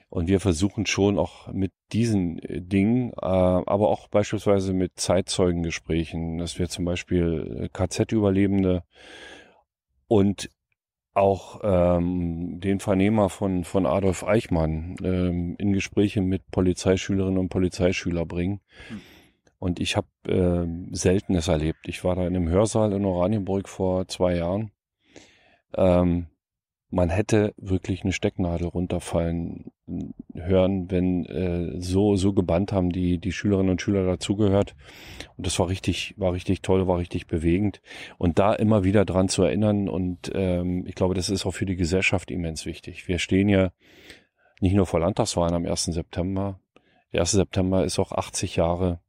Und wir versuchen schon auch mit diesen äh, Dingen, äh, aber auch beispielsweise mit Zeitzeugengesprächen, dass wir zum Beispiel äh, KZ-Überlebende und auch ähm, den Vernehmer von, von Adolf Eichmann ähm, in Gespräche mit Polizeischülerinnen und Polizeischüler bringen. Hm. Und ich habe äh, Seltenes erlebt. Ich war da in einem Hörsaal in Oranienburg vor zwei Jahren ähm, man hätte wirklich eine Stecknadel runterfallen hören, wenn äh, so so gebannt haben die die Schülerinnen und Schüler dazugehört und das war richtig war richtig toll, war richtig bewegend und da immer wieder dran zu erinnern und ähm, ich glaube, das ist auch für die Gesellschaft immens wichtig. Wir stehen ja nicht nur vor Landtagswahlen am 1. September. Der 1. September ist auch 80 Jahre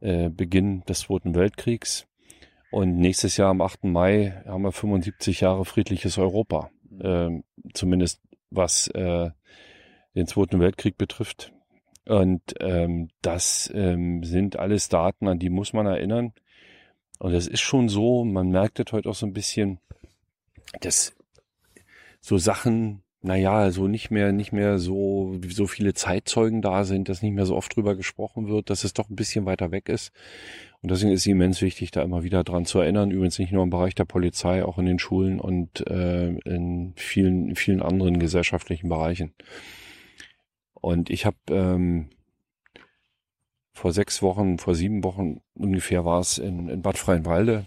äh, Beginn des Zweiten Weltkriegs und nächstes Jahr am 8. Mai haben wir 75 Jahre friedliches Europa. Ähm, zumindest was äh, den Zweiten Weltkrieg betrifft. Und ähm, das ähm, sind alles Daten, an die muss man erinnern. Und es ist schon so, man merkt das heute auch so ein bisschen, dass so Sachen, naja, so nicht mehr, nicht mehr so, so viele Zeitzeugen da sind, dass nicht mehr so oft drüber gesprochen wird, dass es doch ein bisschen weiter weg ist. Und deswegen ist es immens wichtig, da immer wieder dran zu erinnern. Übrigens nicht nur im Bereich der Polizei, auch in den Schulen und äh, in vielen, vielen anderen gesellschaftlichen Bereichen. Und ich habe ähm, vor sechs Wochen, vor sieben Wochen ungefähr war es in, in Bad Freienwalde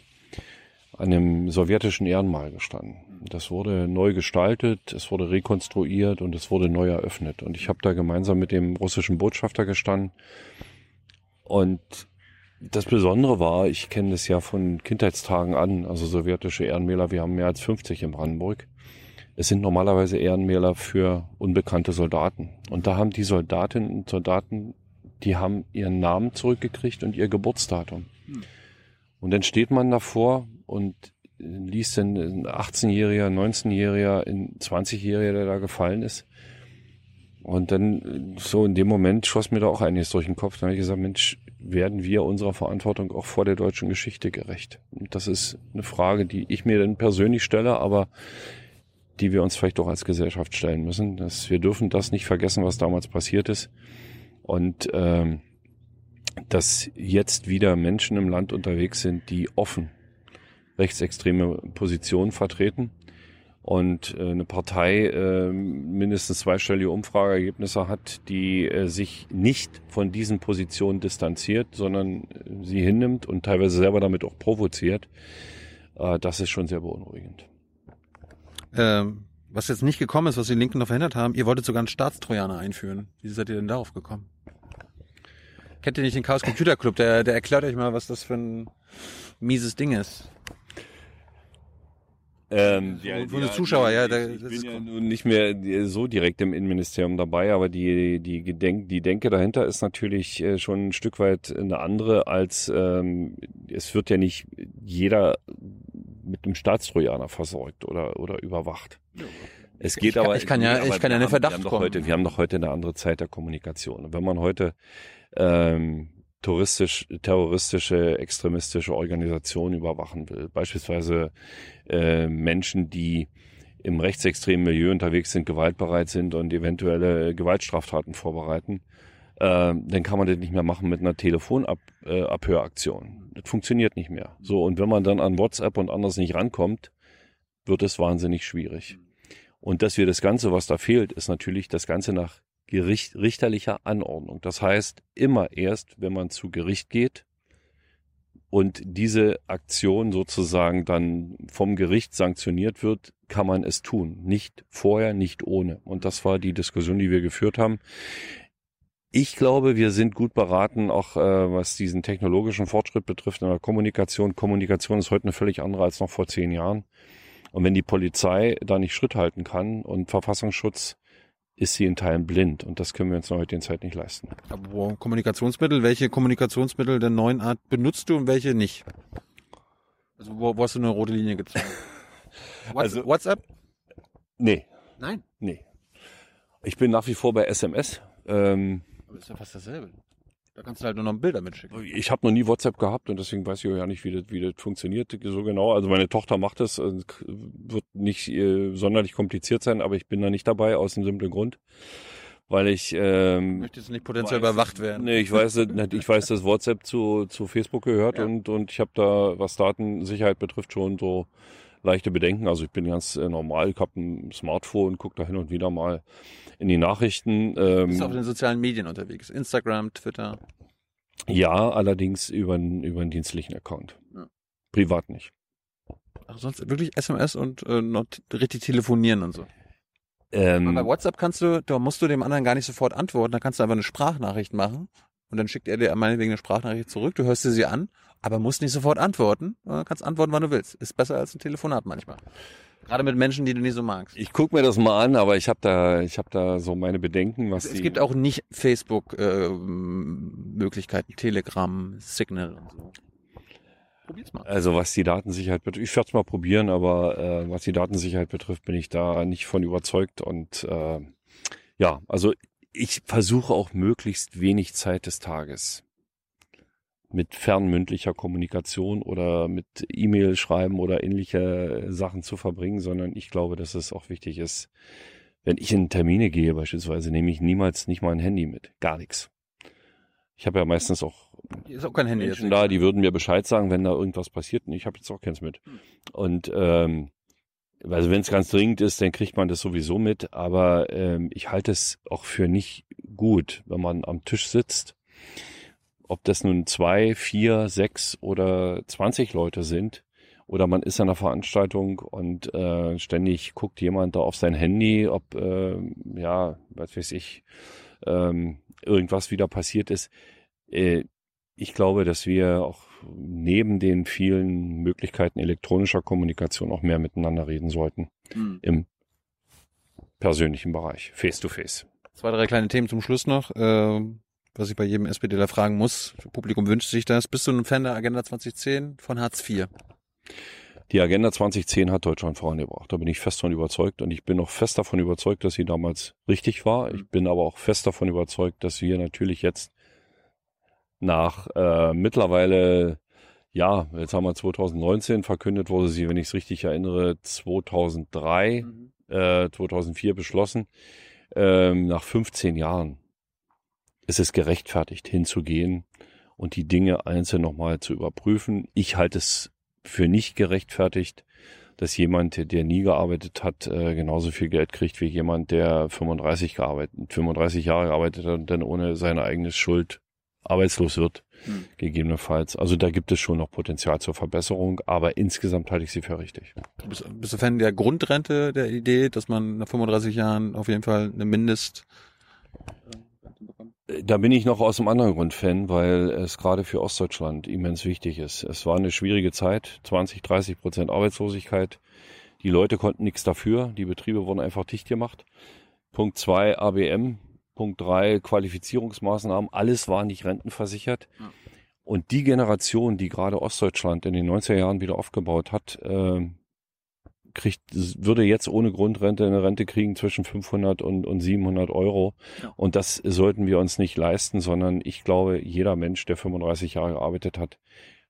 an dem sowjetischen Ehrenmal gestanden. Das wurde neu gestaltet, es wurde rekonstruiert und es wurde neu eröffnet. Und ich habe da gemeinsam mit dem russischen Botschafter gestanden und das Besondere war, ich kenne das ja von Kindheitstagen an, also sowjetische Ehrenmäler, wir haben mehr als 50 in Brandenburg. Es sind normalerweise Ehrenmäler für unbekannte Soldaten. Und da haben die Soldatinnen und Soldaten, die haben ihren Namen zurückgekriegt und ihr Geburtsdatum. Und dann steht man davor und liest dann ein 18-Jähriger, 19-Jähriger, ein 20-Jähriger, der da gefallen ist. Und dann so in dem Moment schoss mir da auch einiges durch den Kopf. Dann habe ich gesagt, Mensch, werden wir unserer Verantwortung auch vor der deutschen Geschichte gerecht? Und das ist eine Frage, die ich mir dann persönlich stelle, aber die wir uns vielleicht auch als Gesellschaft stellen müssen. Dass wir dürfen das nicht vergessen, was damals passiert ist. Und ähm, dass jetzt wieder Menschen im Land unterwegs sind, die offen rechtsextreme Positionen vertreten und äh, eine Partei äh, mindestens zweistellige Umfrageergebnisse hat, die äh, sich nicht von diesen Positionen distanziert, sondern äh, sie hinnimmt und teilweise selber damit auch provoziert, das ist schon sehr beunruhigend. Ähm, was jetzt nicht gekommen ist, was die Linken noch verhindert haben, ihr wolltet sogar einen Staatstrojaner einführen. Wie seid ihr denn darauf gekommen? Kennt ihr nicht den Chaos Computer Club? Der, der erklärt euch mal, was das für ein mieses Ding ist. Ähm, ja, für die Zuschauer, ja. Ich, ich bin ja nun nicht mehr so direkt im Innenministerium dabei, aber die, die, Gedenk, die Denke dahinter ist natürlich äh, schon ein Stück weit eine andere, als ähm, es wird ja nicht jeder mit einem Staatstrojaner versorgt oder, oder überwacht. Es geht ich kann, aber. Ich kann ja, ich kann ja einen Verdacht wir haben kommen. Heute, wir haben doch heute eine andere Zeit der Kommunikation. Und wenn man heute ähm, touristisch, terroristische, extremistische Organisationen überwachen will. Beispielsweise äh, Menschen, die im rechtsextremen Milieu unterwegs sind, gewaltbereit sind und eventuelle Gewaltstraftaten vorbereiten, äh, dann kann man das nicht mehr machen mit einer Telefonabhöraktion. Äh, das funktioniert nicht mehr. So, und wenn man dann an WhatsApp und anders nicht rankommt, wird es wahnsinnig schwierig. Und dass wir das Ganze, was da fehlt, ist natürlich das Ganze nach Gericht, richterlicher Anordnung. Das heißt, immer erst, wenn man zu Gericht geht und diese Aktion sozusagen dann vom Gericht sanktioniert wird, kann man es tun. Nicht vorher, nicht ohne. Und das war die Diskussion, die wir geführt haben. Ich glaube, wir sind gut beraten, auch äh, was diesen technologischen Fortschritt betrifft in der Kommunikation. Kommunikation ist heute eine völlig andere als noch vor zehn Jahren. Und wenn die Polizei da nicht Schritt halten kann und Verfassungsschutz ist sie in Teilen blind und das können wir uns in der heutigen Zeit nicht leisten. Aber Kommunikationsmittel, welche Kommunikationsmittel der neuen Art benutzt du und welche nicht? Also wo, wo hast du eine rote Linie gezogen? <laughs> Also- WhatsApp? Nee, Nein. nee. Ich bin nach wie vor bei SMS. Ähm, Aber ist ja fast dasselbe. Da kannst du halt nur noch Bilder mitschicken. ich habe noch nie WhatsApp gehabt und deswegen weiß ich auch ja nicht, wie das, wie das funktioniert so genau. Also meine Tochter macht das, äh, wird nicht äh, sonderlich kompliziert sein, aber ich bin da nicht dabei aus einem simplen Grund, weil ich ähm, Möchtest nicht potenziell weiß- überwacht werden? Nee, ich weiß, nicht, ich weiß, dass WhatsApp zu, zu Facebook gehört Ja. und, und ich habe da, was Datensicherheit betrifft, schon so leichte Bedenken. Also ich bin ganz äh, normal, ich habe ein Smartphone, gucke da hin und wieder mal in die Nachrichten. Du bist auf Ähm, den sozialen Medien unterwegs. Instagram, Twitter. ja, allerdings über, einen- über einen dienstlichen Account. Ja. Privat nicht. Ach, sonst wirklich SMS und äh, noch t- richtig telefonieren und so. Ähm, Bei WhatsApp kannst du, da musst du dem anderen gar nicht sofort antworten, da kannst du einfach eine Sprachnachricht machen und dann schickt er dir meinetwegen eine Sprachnachricht zurück, du hörst dir sie an, aber musst nicht sofort antworten, sondern kannst antworten, wann du willst. Ist besser als ein Telefonat manchmal. Gerade mit Menschen, die du nicht so magst. ich guck mir das mal an, aber ich habe da, ich habe da so meine Bedenken, was Es gibt auch nicht Facebook-Möglichkeiten, Telegram, Signal und so. Probier's mal. Also was die Datensicherheit betrifft, ich werde es mal probieren, aber äh, was die Datensicherheit betrifft, bin ich da nicht von überzeugt. Und äh, ja, also ich versuche auch möglichst wenig Zeit des Tages mit fernmündlicher Kommunikation oder mit E-Mail schreiben oder ähnliche Sachen zu verbringen, sondern ich glaube, dass es auch wichtig ist, wenn ich in Termine gehe beispielsweise, nehme ich niemals nicht mal ein Handy mit. Gar nichts. Ich habe ja meistens auch ist auch kein Handy Menschen da, die würden mir Bescheid sagen, wenn da irgendwas passiert. Und ich habe jetzt auch keins mit. Und ähm, also wenn es ganz dringend ist, dann kriegt man das sowieso mit. Aber ähm, ich halte es auch für nicht gut, wenn man am Tisch sitzt. Ob das nun zwei, vier, sechs oder zwanzig Leute sind. Oder man ist an einer Veranstaltung und äh, ständig guckt jemand da auf sein Handy, ob, äh, ja, was weiß ich, ähm, irgendwas wieder passiert ist. Äh, ich glaube, dass wir auch neben den vielen Möglichkeiten elektronischer Kommunikation auch mehr miteinander reden sollten Hm. im persönlichen Bereich, face to face. Zwei, drei kleine Themen zum Schluss noch, äh, was ich bei jedem SPDler fragen muss. Das Publikum wünscht sich das. Bist du ein Fan der Agenda 2010 von Hartz IV? Die Agenda 2010 hat Deutschland vorangebracht. Da bin ich fest davon überzeugt und ich bin auch fest davon überzeugt, dass sie damals richtig war. Ich bin aber auch fest davon überzeugt, dass wir natürlich jetzt nach äh, mittlerweile, ja, jetzt haben wir 2019 verkündet, wurde sie, wenn ich es richtig erinnere, 2003, äh, 2004 beschlossen. Ähm, nach 15 Jahren ist es gerechtfertigt, hinzugehen und die Dinge einzeln nochmal zu überprüfen. Ich halte es für nicht gerechtfertigt, dass jemand, der nie gearbeitet hat, äh, genauso viel Geld kriegt wie jemand, der 35 gearbeitet, 35 Jahre gearbeitet hat und dann ohne seine eigene Schuld arbeitslos wird, Hm. gegebenenfalls. Also da gibt es schon noch Potenzial zur Verbesserung, aber insgesamt halte ich sie für richtig. Du bist, bist du Fan der Grundrente, der Idee, dass man nach 35 Jahren auf jeden Fall eine Mindest... Da bin ich noch aus einem anderen Grund Fan, weil es gerade für Ostdeutschland immens wichtig ist. Es war eine schwierige Zeit, 20, 30 Prozent Arbeitslosigkeit. Die Leute konnten nichts dafür, die Betriebe wurden einfach dicht gemacht. Punkt zwei ABM, Punkt drei Qualifizierungsmaßnahmen, alles war nicht rentenversichert. Ja. Und die Generation, die gerade Ostdeutschland in den 90er Jahren wieder aufgebaut hat, äh, kriegt, würde jetzt ohne Grundrente eine Rente kriegen zwischen 500 und, und 700 Euro. Ja. Und das sollten wir uns nicht leisten, sondern ich glaube, jeder Mensch, der 35 Jahre gearbeitet hat,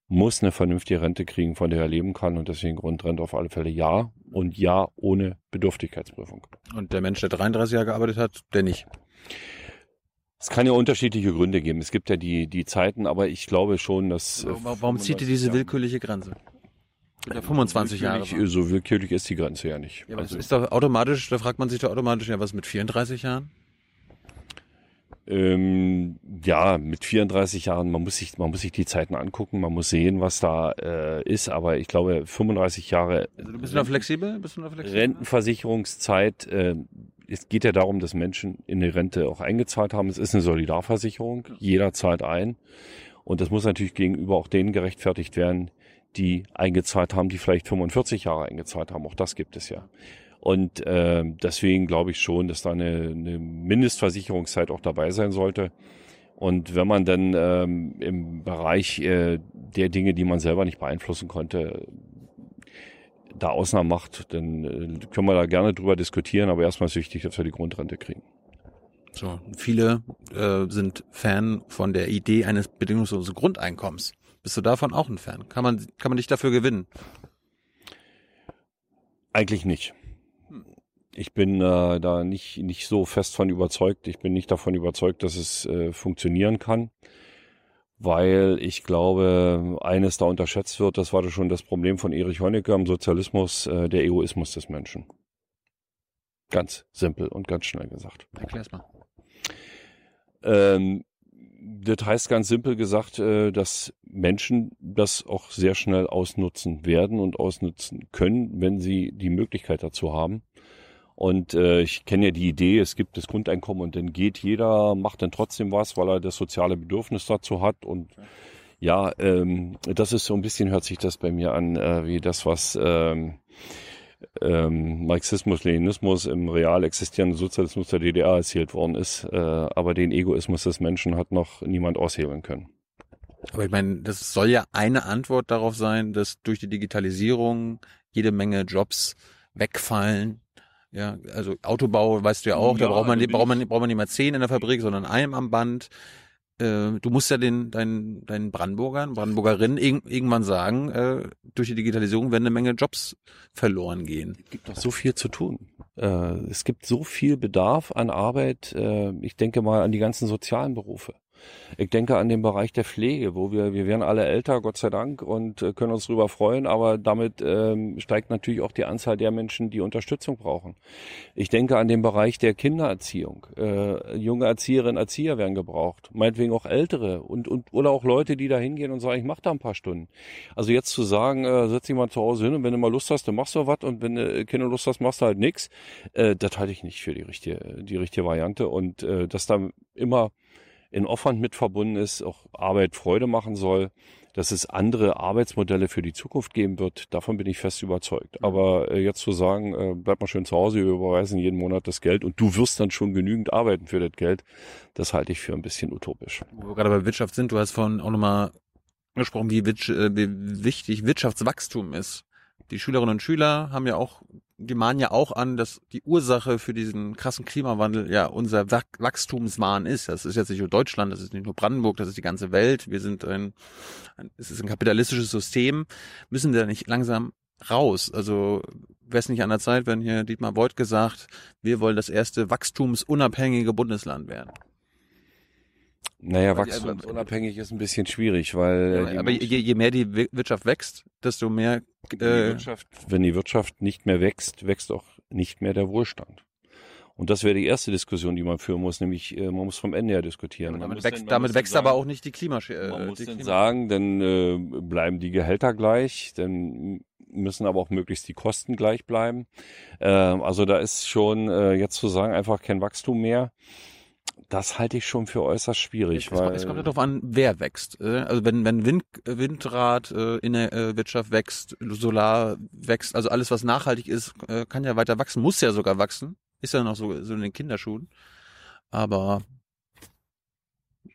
muss eine vernünftige Rente kriegen, von der er leben kann. Und deswegen Grundrente auf alle Fälle ja. Und ja ohne Bedürftigkeitsprüfung. Und der Mensch, der 33 Jahre gearbeitet hat, der nicht. Es kann ja unterschiedliche Gründe geben. Es gibt ja die, die Zeiten, aber ich glaube schon, dass. äh, Warum, zieht ihr diese 35 willkürliche Grenze? Ja, 25 Jahre. willkürlich, So willkürlich ist die Grenze ja nicht. Ja, aber also, das ist doch automatisch, da fragt man sich doch automatisch, ja, was mit 34 Jahren? Ähm, ja, mit 34 Jahren, man muss sich, man muss sich die Zeiten angucken, man muss sehen, was da äh, ist, aber ich glaube, 35 Jahre Also du bist noch flexibel? Bist du noch flexibel? Rentenversicherungszeit, äh, es geht ja darum, dass Menschen in die Rente auch eingezahlt haben. Es ist eine Solidarversicherung, jeder zahlt ein. Und das muss natürlich gegenüber auch denen gerechtfertigt werden, die eingezahlt haben, die vielleicht 45 Jahre eingezahlt haben. Auch das gibt es ja. Und äh, deswegen glaube ich schon, dass da eine, eine Mindestversicherungszeit auch dabei sein sollte. Und wenn man dann ähm, im Bereich äh, der Dinge, die man selber nicht beeinflussen konnte, da Ausnahmen macht, dann äh, können wir da gerne drüber diskutieren. Aber erstmal ist wichtig, dass wir die Grundrente kriegen. So, viele äh, sind Fan von der Idee eines bedingungslosen Grundeinkommens. Bist du davon auch ein Fan? Kann man, kann man dich dafür gewinnen? Eigentlich nicht. Ich bin äh, da nicht, nicht so fest von überzeugt. Ich bin nicht davon überzeugt, dass es äh, funktionieren kann, weil ich glaube, eines da unterschätzt wird, das war schon das Problem von Erich Honecker im Sozialismus, äh, der Egoismus des Menschen. Ganz simpel und ganz schnell gesagt. Erklär's mal. Ähm, das heißt ganz simpel gesagt, äh, dass Menschen das auch sehr schnell ausnutzen werden und ausnutzen können, wenn sie die Möglichkeit dazu haben. Und äh, ich kenne ja die Idee, es gibt das Grundeinkommen und dann geht jeder, macht dann trotzdem was, weil er das soziale Bedürfnis dazu hat. Und ja, ähm, das ist so ein bisschen, hört sich das bei mir an, äh, wie das, was ähm, ähm, Marxismus, Leninismus im real existierenden Sozialismus der DDR erzielt worden ist. Äh, aber den Egoismus des Menschen hat noch niemand aushebeln können. Aber ich meine, das soll ja eine Antwort darauf sein, dass durch die Digitalisierung jede Menge Jobs wegfallen. Ja, also Autobau, weißt du ja auch, Ja, da braucht man, also braucht man, braucht man nicht mehr zehn in der Fabrik, sondern einem am Band. Äh, Du musst ja den, deinen, deinen Brandenburgern, Brandenburgerinnen irg irgendwann sagen, äh, durch die Digitalisierung werden eine Menge Jobs verloren gehen. Es gibt noch so viel zu tun. Äh, es gibt so viel Bedarf an Arbeit. Ich denke mal an die ganzen sozialen Berufe. Ich denke an den Bereich der Pflege, wo wir, wir werden alle älter, Gott sei Dank, und äh, können uns darüber freuen, aber damit ähm, steigt natürlich auch die Anzahl der Menschen, die Unterstützung brauchen. Ich denke an den Bereich der Kindererziehung. Äh, junge Erzieherinnen, Erzieher werden gebraucht, meinetwegen auch Ältere und, und oder auch Leute, die da hingehen und sagen, ich mache da ein paar Stunden. Also jetzt zu sagen, äh, setz dich mal zu Hause hin und wenn du mal Lust hast, dann machst du was und wenn du keine Lust hast, machst du halt nix. Äh, das halte ich nicht für die richtige, die richtige Variante und äh, dass da immer in Aufwand mit verbunden ist, auch Arbeit Freude machen soll, dass es andere Arbeitsmodelle für die Zukunft geben wird, davon bin ich fest überzeugt. Aber äh, jetzt zu sagen, äh, bleib mal schön zu Hause, wir überweisen jeden Monat das Geld und du wirst dann schon genügend arbeiten für das Geld, das halte ich für ein bisschen utopisch. Wo wir gerade bei Wirtschaft sind, du hast vorhin auch nochmal gesprochen, wie, äh, wie wichtig Wirtschaftswachstum ist. Die Schülerinnen und Schüler haben ja auch, die mahnen ja auch an, dass die Ursache für diesen krassen Klimawandel ja unser Wach- Wachstumswahn ist. Das ist jetzt nicht nur Deutschland, das ist nicht nur Brandenburg, das ist die ganze Welt. Wir sind ein, ein es ist ein kapitalistisches System. Müssen wir da nicht langsam raus? Also wäre es nicht an der Zeit, wenn hier Dietmar Beuth gesagt, wir wollen das erste wachstumsunabhängige Bundesland werden. Naja, die wachstumsunabhängig ist ein bisschen schwierig, weil äh, die aber je, je mehr die Wir- Wirtschaft wächst, desto mehr die äh, Wirtschaft, wenn die Wirtschaft nicht mehr wächst, wächst auch nicht mehr der Wohlstand. Und das wäre die erste Diskussion, die man führen muss, nämlich äh, man muss vom Ende her diskutieren. Man damit muss wächst, man damit muss wächst sagen, aber auch nicht die Klimaschäden. Man Äh, muss die dann Klima sagen, dann äh, bleiben die Gehälter gleich, dann müssen aber auch möglichst die Kosten gleich bleiben. Ähm, also da ist schon äh, jetzt zu sagen, einfach kein Wachstum mehr. Das halte ich schon für äußerst schwierig, es, kommt- weil es kommt ja darauf an, wer wächst. äh. Also wenn, wenn Wind, Windrad äh, in der äh, Wirtschaft wächst, Solar wächst, also alles, was nachhaltig ist, äh, kann ja weiter wachsen, muss ja sogar wachsen. Ist ja noch so, so in den Kinderschuhen. Aber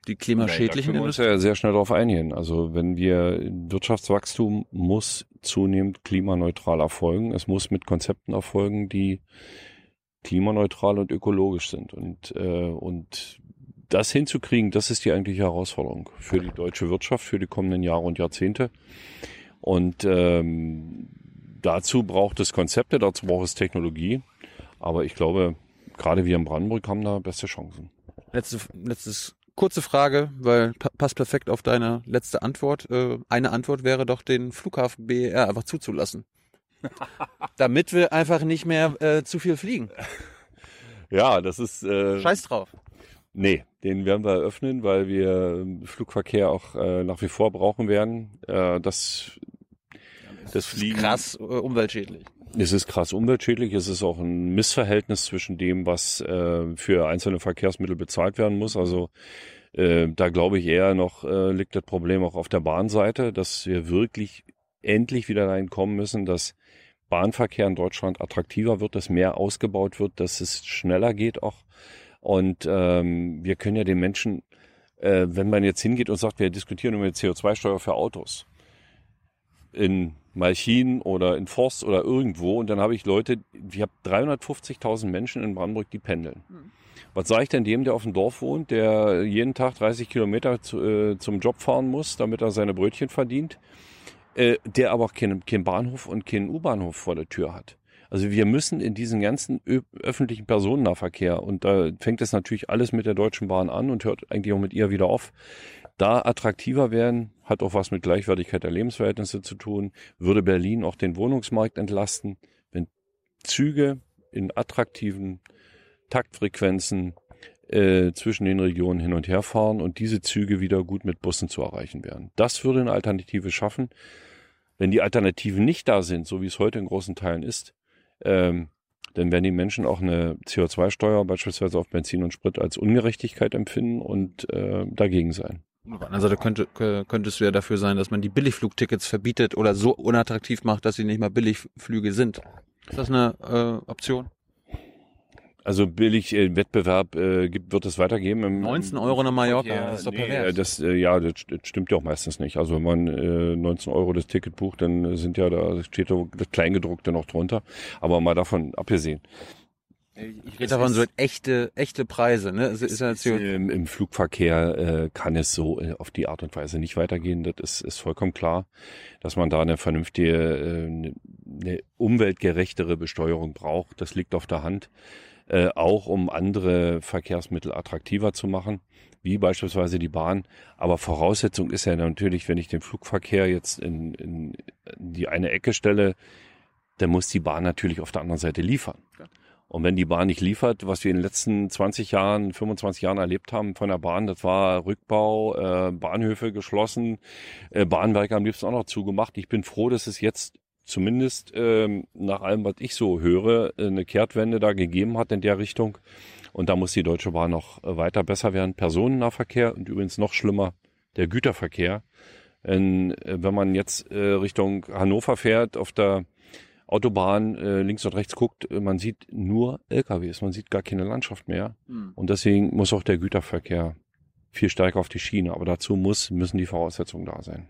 die klimaschädlichen da können wir uns Industrie. ja sehr schnell darauf einigen. Also wenn wir Wirtschaftswachstum muss zunehmend klimaneutral erfolgen. Es muss mit Konzepten erfolgen, die klimaneutral und ökologisch sind. Und, äh, und das hinzukriegen, das ist die eigentliche Herausforderung für die deutsche Wirtschaft für die kommenden Jahre und Jahrzehnte. Und ähm, dazu braucht es Konzepte, dazu braucht es Technologie. Aber ich glaube, gerade wir in Brandenburg haben da beste Chancen. Letzte, letztes kurze Frage, weil pa passt perfekt auf deine letzte Antwort. Äh, eine Antwort wäre doch, den Flughafen BER einfach zuzulassen. <laughs> Damit wir einfach nicht mehr äh, zu viel fliegen. Ja, das ist äh, Scheiß drauf. Nee, den werden wir eröffnen, weil wir ähm, Flugverkehr auch äh, nach wie vor brauchen werden. Äh, das, das Fliegen. Krass äh, umweltschädlich. Es ist krass umweltschädlich. Es ist auch ein Missverhältnis zwischen dem, was äh, für einzelne Verkehrsmittel bezahlt werden muss. Also äh, da glaube ich eher noch äh, liegt das Problem auch auf der Bahnseite, dass wir wirklich endlich wieder dahin kommen müssen, dass Bahnverkehr in Deutschland attraktiver wird, dass mehr ausgebaut wird, dass es schneller geht auch. Und ähm, wir können ja den Menschen, äh, wenn man jetzt hingeht und sagt, wir diskutieren über die CO2-Steuer für Autos in Malchin oder in Forst oder irgendwo und dann habe ich Leute, ich habe 350.000 Menschen in Brandenburg, die pendeln. Was sage ich denn dem, der auf dem Dorf wohnt, der jeden Tag 30 Kilometer zu, äh, zum Job fahren muss, damit er seine Brötchen verdient, äh, der aber auch keinen keinen Bahnhof und keinen U-Bahnhof vor der Tür hat? Also wir müssen in diesen ganzen öffentlichen Personennahverkehr, und da fängt es natürlich alles mit der Deutschen Bahn an und hört eigentlich auch mit ihr wieder auf, da attraktiver werden, hat auch was mit Gleichwertigkeit der Lebensverhältnisse zu tun, würde Berlin auch den Wohnungsmarkt entlasten, wenn Züge in attraktiven Taktfrequenzen äh, zwischen den Regionen hin und her fahren und diese Züge wieder gut mit Bussen zu erreichen wären. Das würde eine Alternative schaffen. Wenn die Alternativen nicht da sind, so wie es heute in großen Teilen ist, ähm, dann werden die Menschen auch eine CO2-Steuer beispielsweise auf Benzin und Sprit als Ungerechtigkeit empfinden und äh, dagegen sein. Auf der anderen Seite könnte, kö- könntest du ja dafür sein, dass man die Billigflugtickets verbietet oder so unattraktiv macht, dass sie nicht mal Billigflüge sind. Ist das eine äh, Option? Also billig äh, Wettbewerb äh, gibt, wird es weitergeben. Im, 19 Euro nach Mallorca, Ja, das ist doch nee, pervers. äh, das, äh, ja, das, das stimmt ja auch meistens nicht. Also wenn man äh, 19 Euro das Ticket bucht, dann sind ja da steht da das Kleingedruckte noch drunter. Aber mal davon abgesehen. ich rede davon so echte, echte Preise, ne? Es ist Ist, ähm, Im Flugverkehr äh, kann es so äh, auf die Art und Weise nicht weitergehen. Das ist, ist vollkommen klar, dass man da eine vernünftige, äh, eine, eine umweltgerechtere Besteuerung braucht. Das liegt auf der Hand. Äh, auch um andere Verkehrsmittel attraktiver zu machen, wie beispielsweise die Bahn. Aber Voraussetzung ist ja natürlich, wenn ich den Flugverkehr jetzt in, in die eine Ecke stelle, dann muss die Bahn natürlich auf der anderen Seite liefern. Und wenn die Bahn nicht liefert, was wir in den letzten 20 Jahren, 25 Jahren erlebt haben von der Bahn, das war Rückbau, äh, Bahnhöfe geschlossen, äh, Bahnwerke am liebsten auch noch zugemacht. Ich bin froh, dass es jetzt zumindest ähm, nach allem, was ich so höre, eine Kehrtwende da gegeben hat in der Richtung. Und da muss die Deutsche Bahn noch äh, weiter besser werden. Personennahverkehr und übrigens noch schlimmer der Güterverkehr. Denn, äh, wenn man jetzt äh, Richtung Hannover fährt, auf der Autobahn äh, links und rechts guckt, äh, man sieht nur LKWs, man sieht gar keine Landschaft mehr. Hm. Und deswegen muss auch der Güterverkehr viel stärker auf die Schiene. Aber dazu muss, müssen die Voraussetzungen da sein.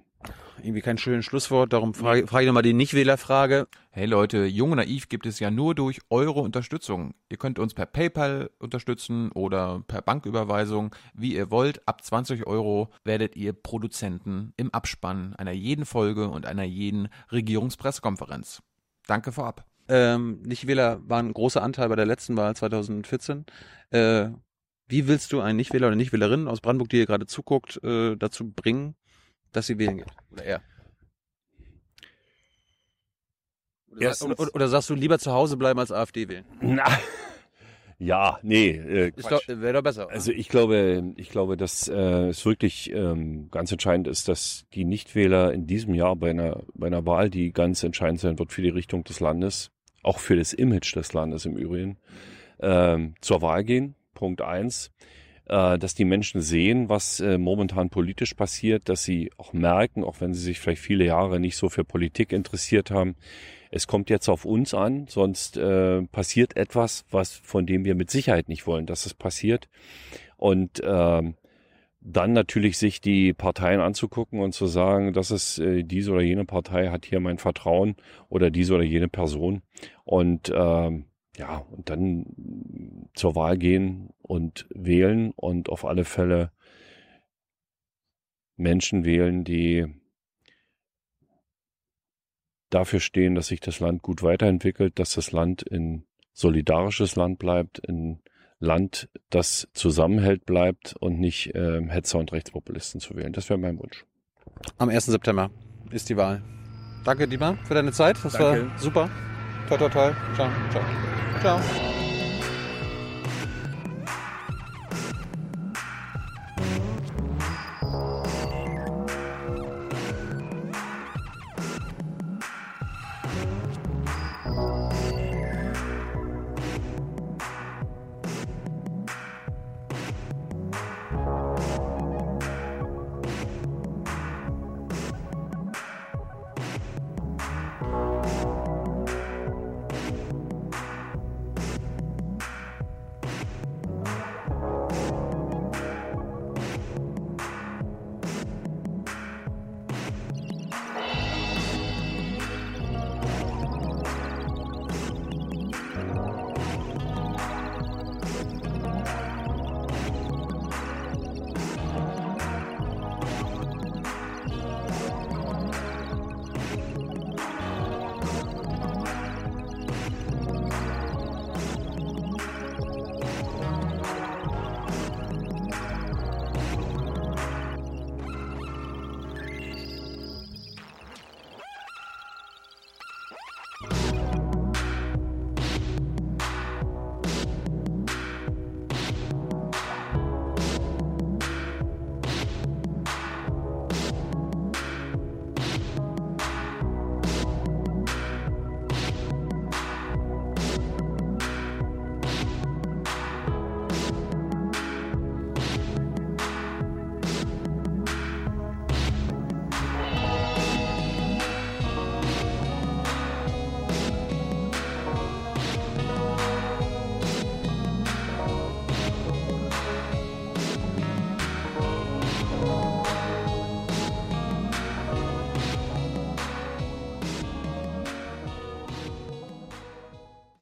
Irgendwie kein schönes Schlusswort, darum frage, frage ich nochmal die Nichtwählerfrage. Hey Leute, Jung und Naiv gibt es ja nur durch eure Unterstützung. Ihr könnt uns per PayPal unterstützen oder per Banküberweisung, wie ihr wollt. Ab 20 Euro werdet ihr Produzenten im Abspann einer jeden Folge und einer jeden Regierungspressekonferenz. Danke vorab. Ähm, Nichtwähler waren ein großer Anteil bei der letzten Wahl 2014. Äh, wie willst du einen Nichtwähler oder Nichtwählerin aus Brandenburg, die hier gerade zuguckt, äh, dazu bringen, dass sie wählen geht? Oder er? Oder, Erstens- oder, oder, sagst du lieber zu Hause bleiben als AfD wählen? Na, <laughs> ja, nee, äh, wäre doch besser. oder? Also ich glaube, ich glaube, dass äh, es wirklich ähm, ganz entscheidend ist, dass die Nichtwähler in diesem Jahr bei einer, bei einer Wahl, die ganz entscheidend sein wird für die Richtung des Landes, auch für das Image des Landes im Übrigen, ähm, zur Wahl gehen. Punkt eins. Äh, dass die Menschen sehen, was äh, momentan politisch passiert, dass sie auch merken, auch wenn sie sich vielleicht viele Jahre nicht so für Politik interessiert haben, es kommt jetzt auf uns an, sonst äh, passiert etwas, was von dem wir mit Sicherheit nicht wollen, dass es passiert. Und ähm, dann natürlich sich die Parteien anzugucken und zu sagen, dass es äh, diese oder jene Partei hat hier mein Vertrauen oder diese oder jene Person. Und ähm, ja, und dann zur Wahl gehen und wählen und auf alle Fälle Menschen wählen, die dafür stehen, dass sich das Land gut weiterentwickelt, dass das Land ein solidarisches Land bleibt, ein Land, das zusammenhält bleibt und nicht ähm, Hetzer und Rechtspopulisten zu wählen. Das wäre mein Wunsch. Am 1. September ist die Wahl. Danke, Dietmar, für deine Zeit. Das Danke. war super. Toi, toi, toi. Ciao, ciao. Ciao.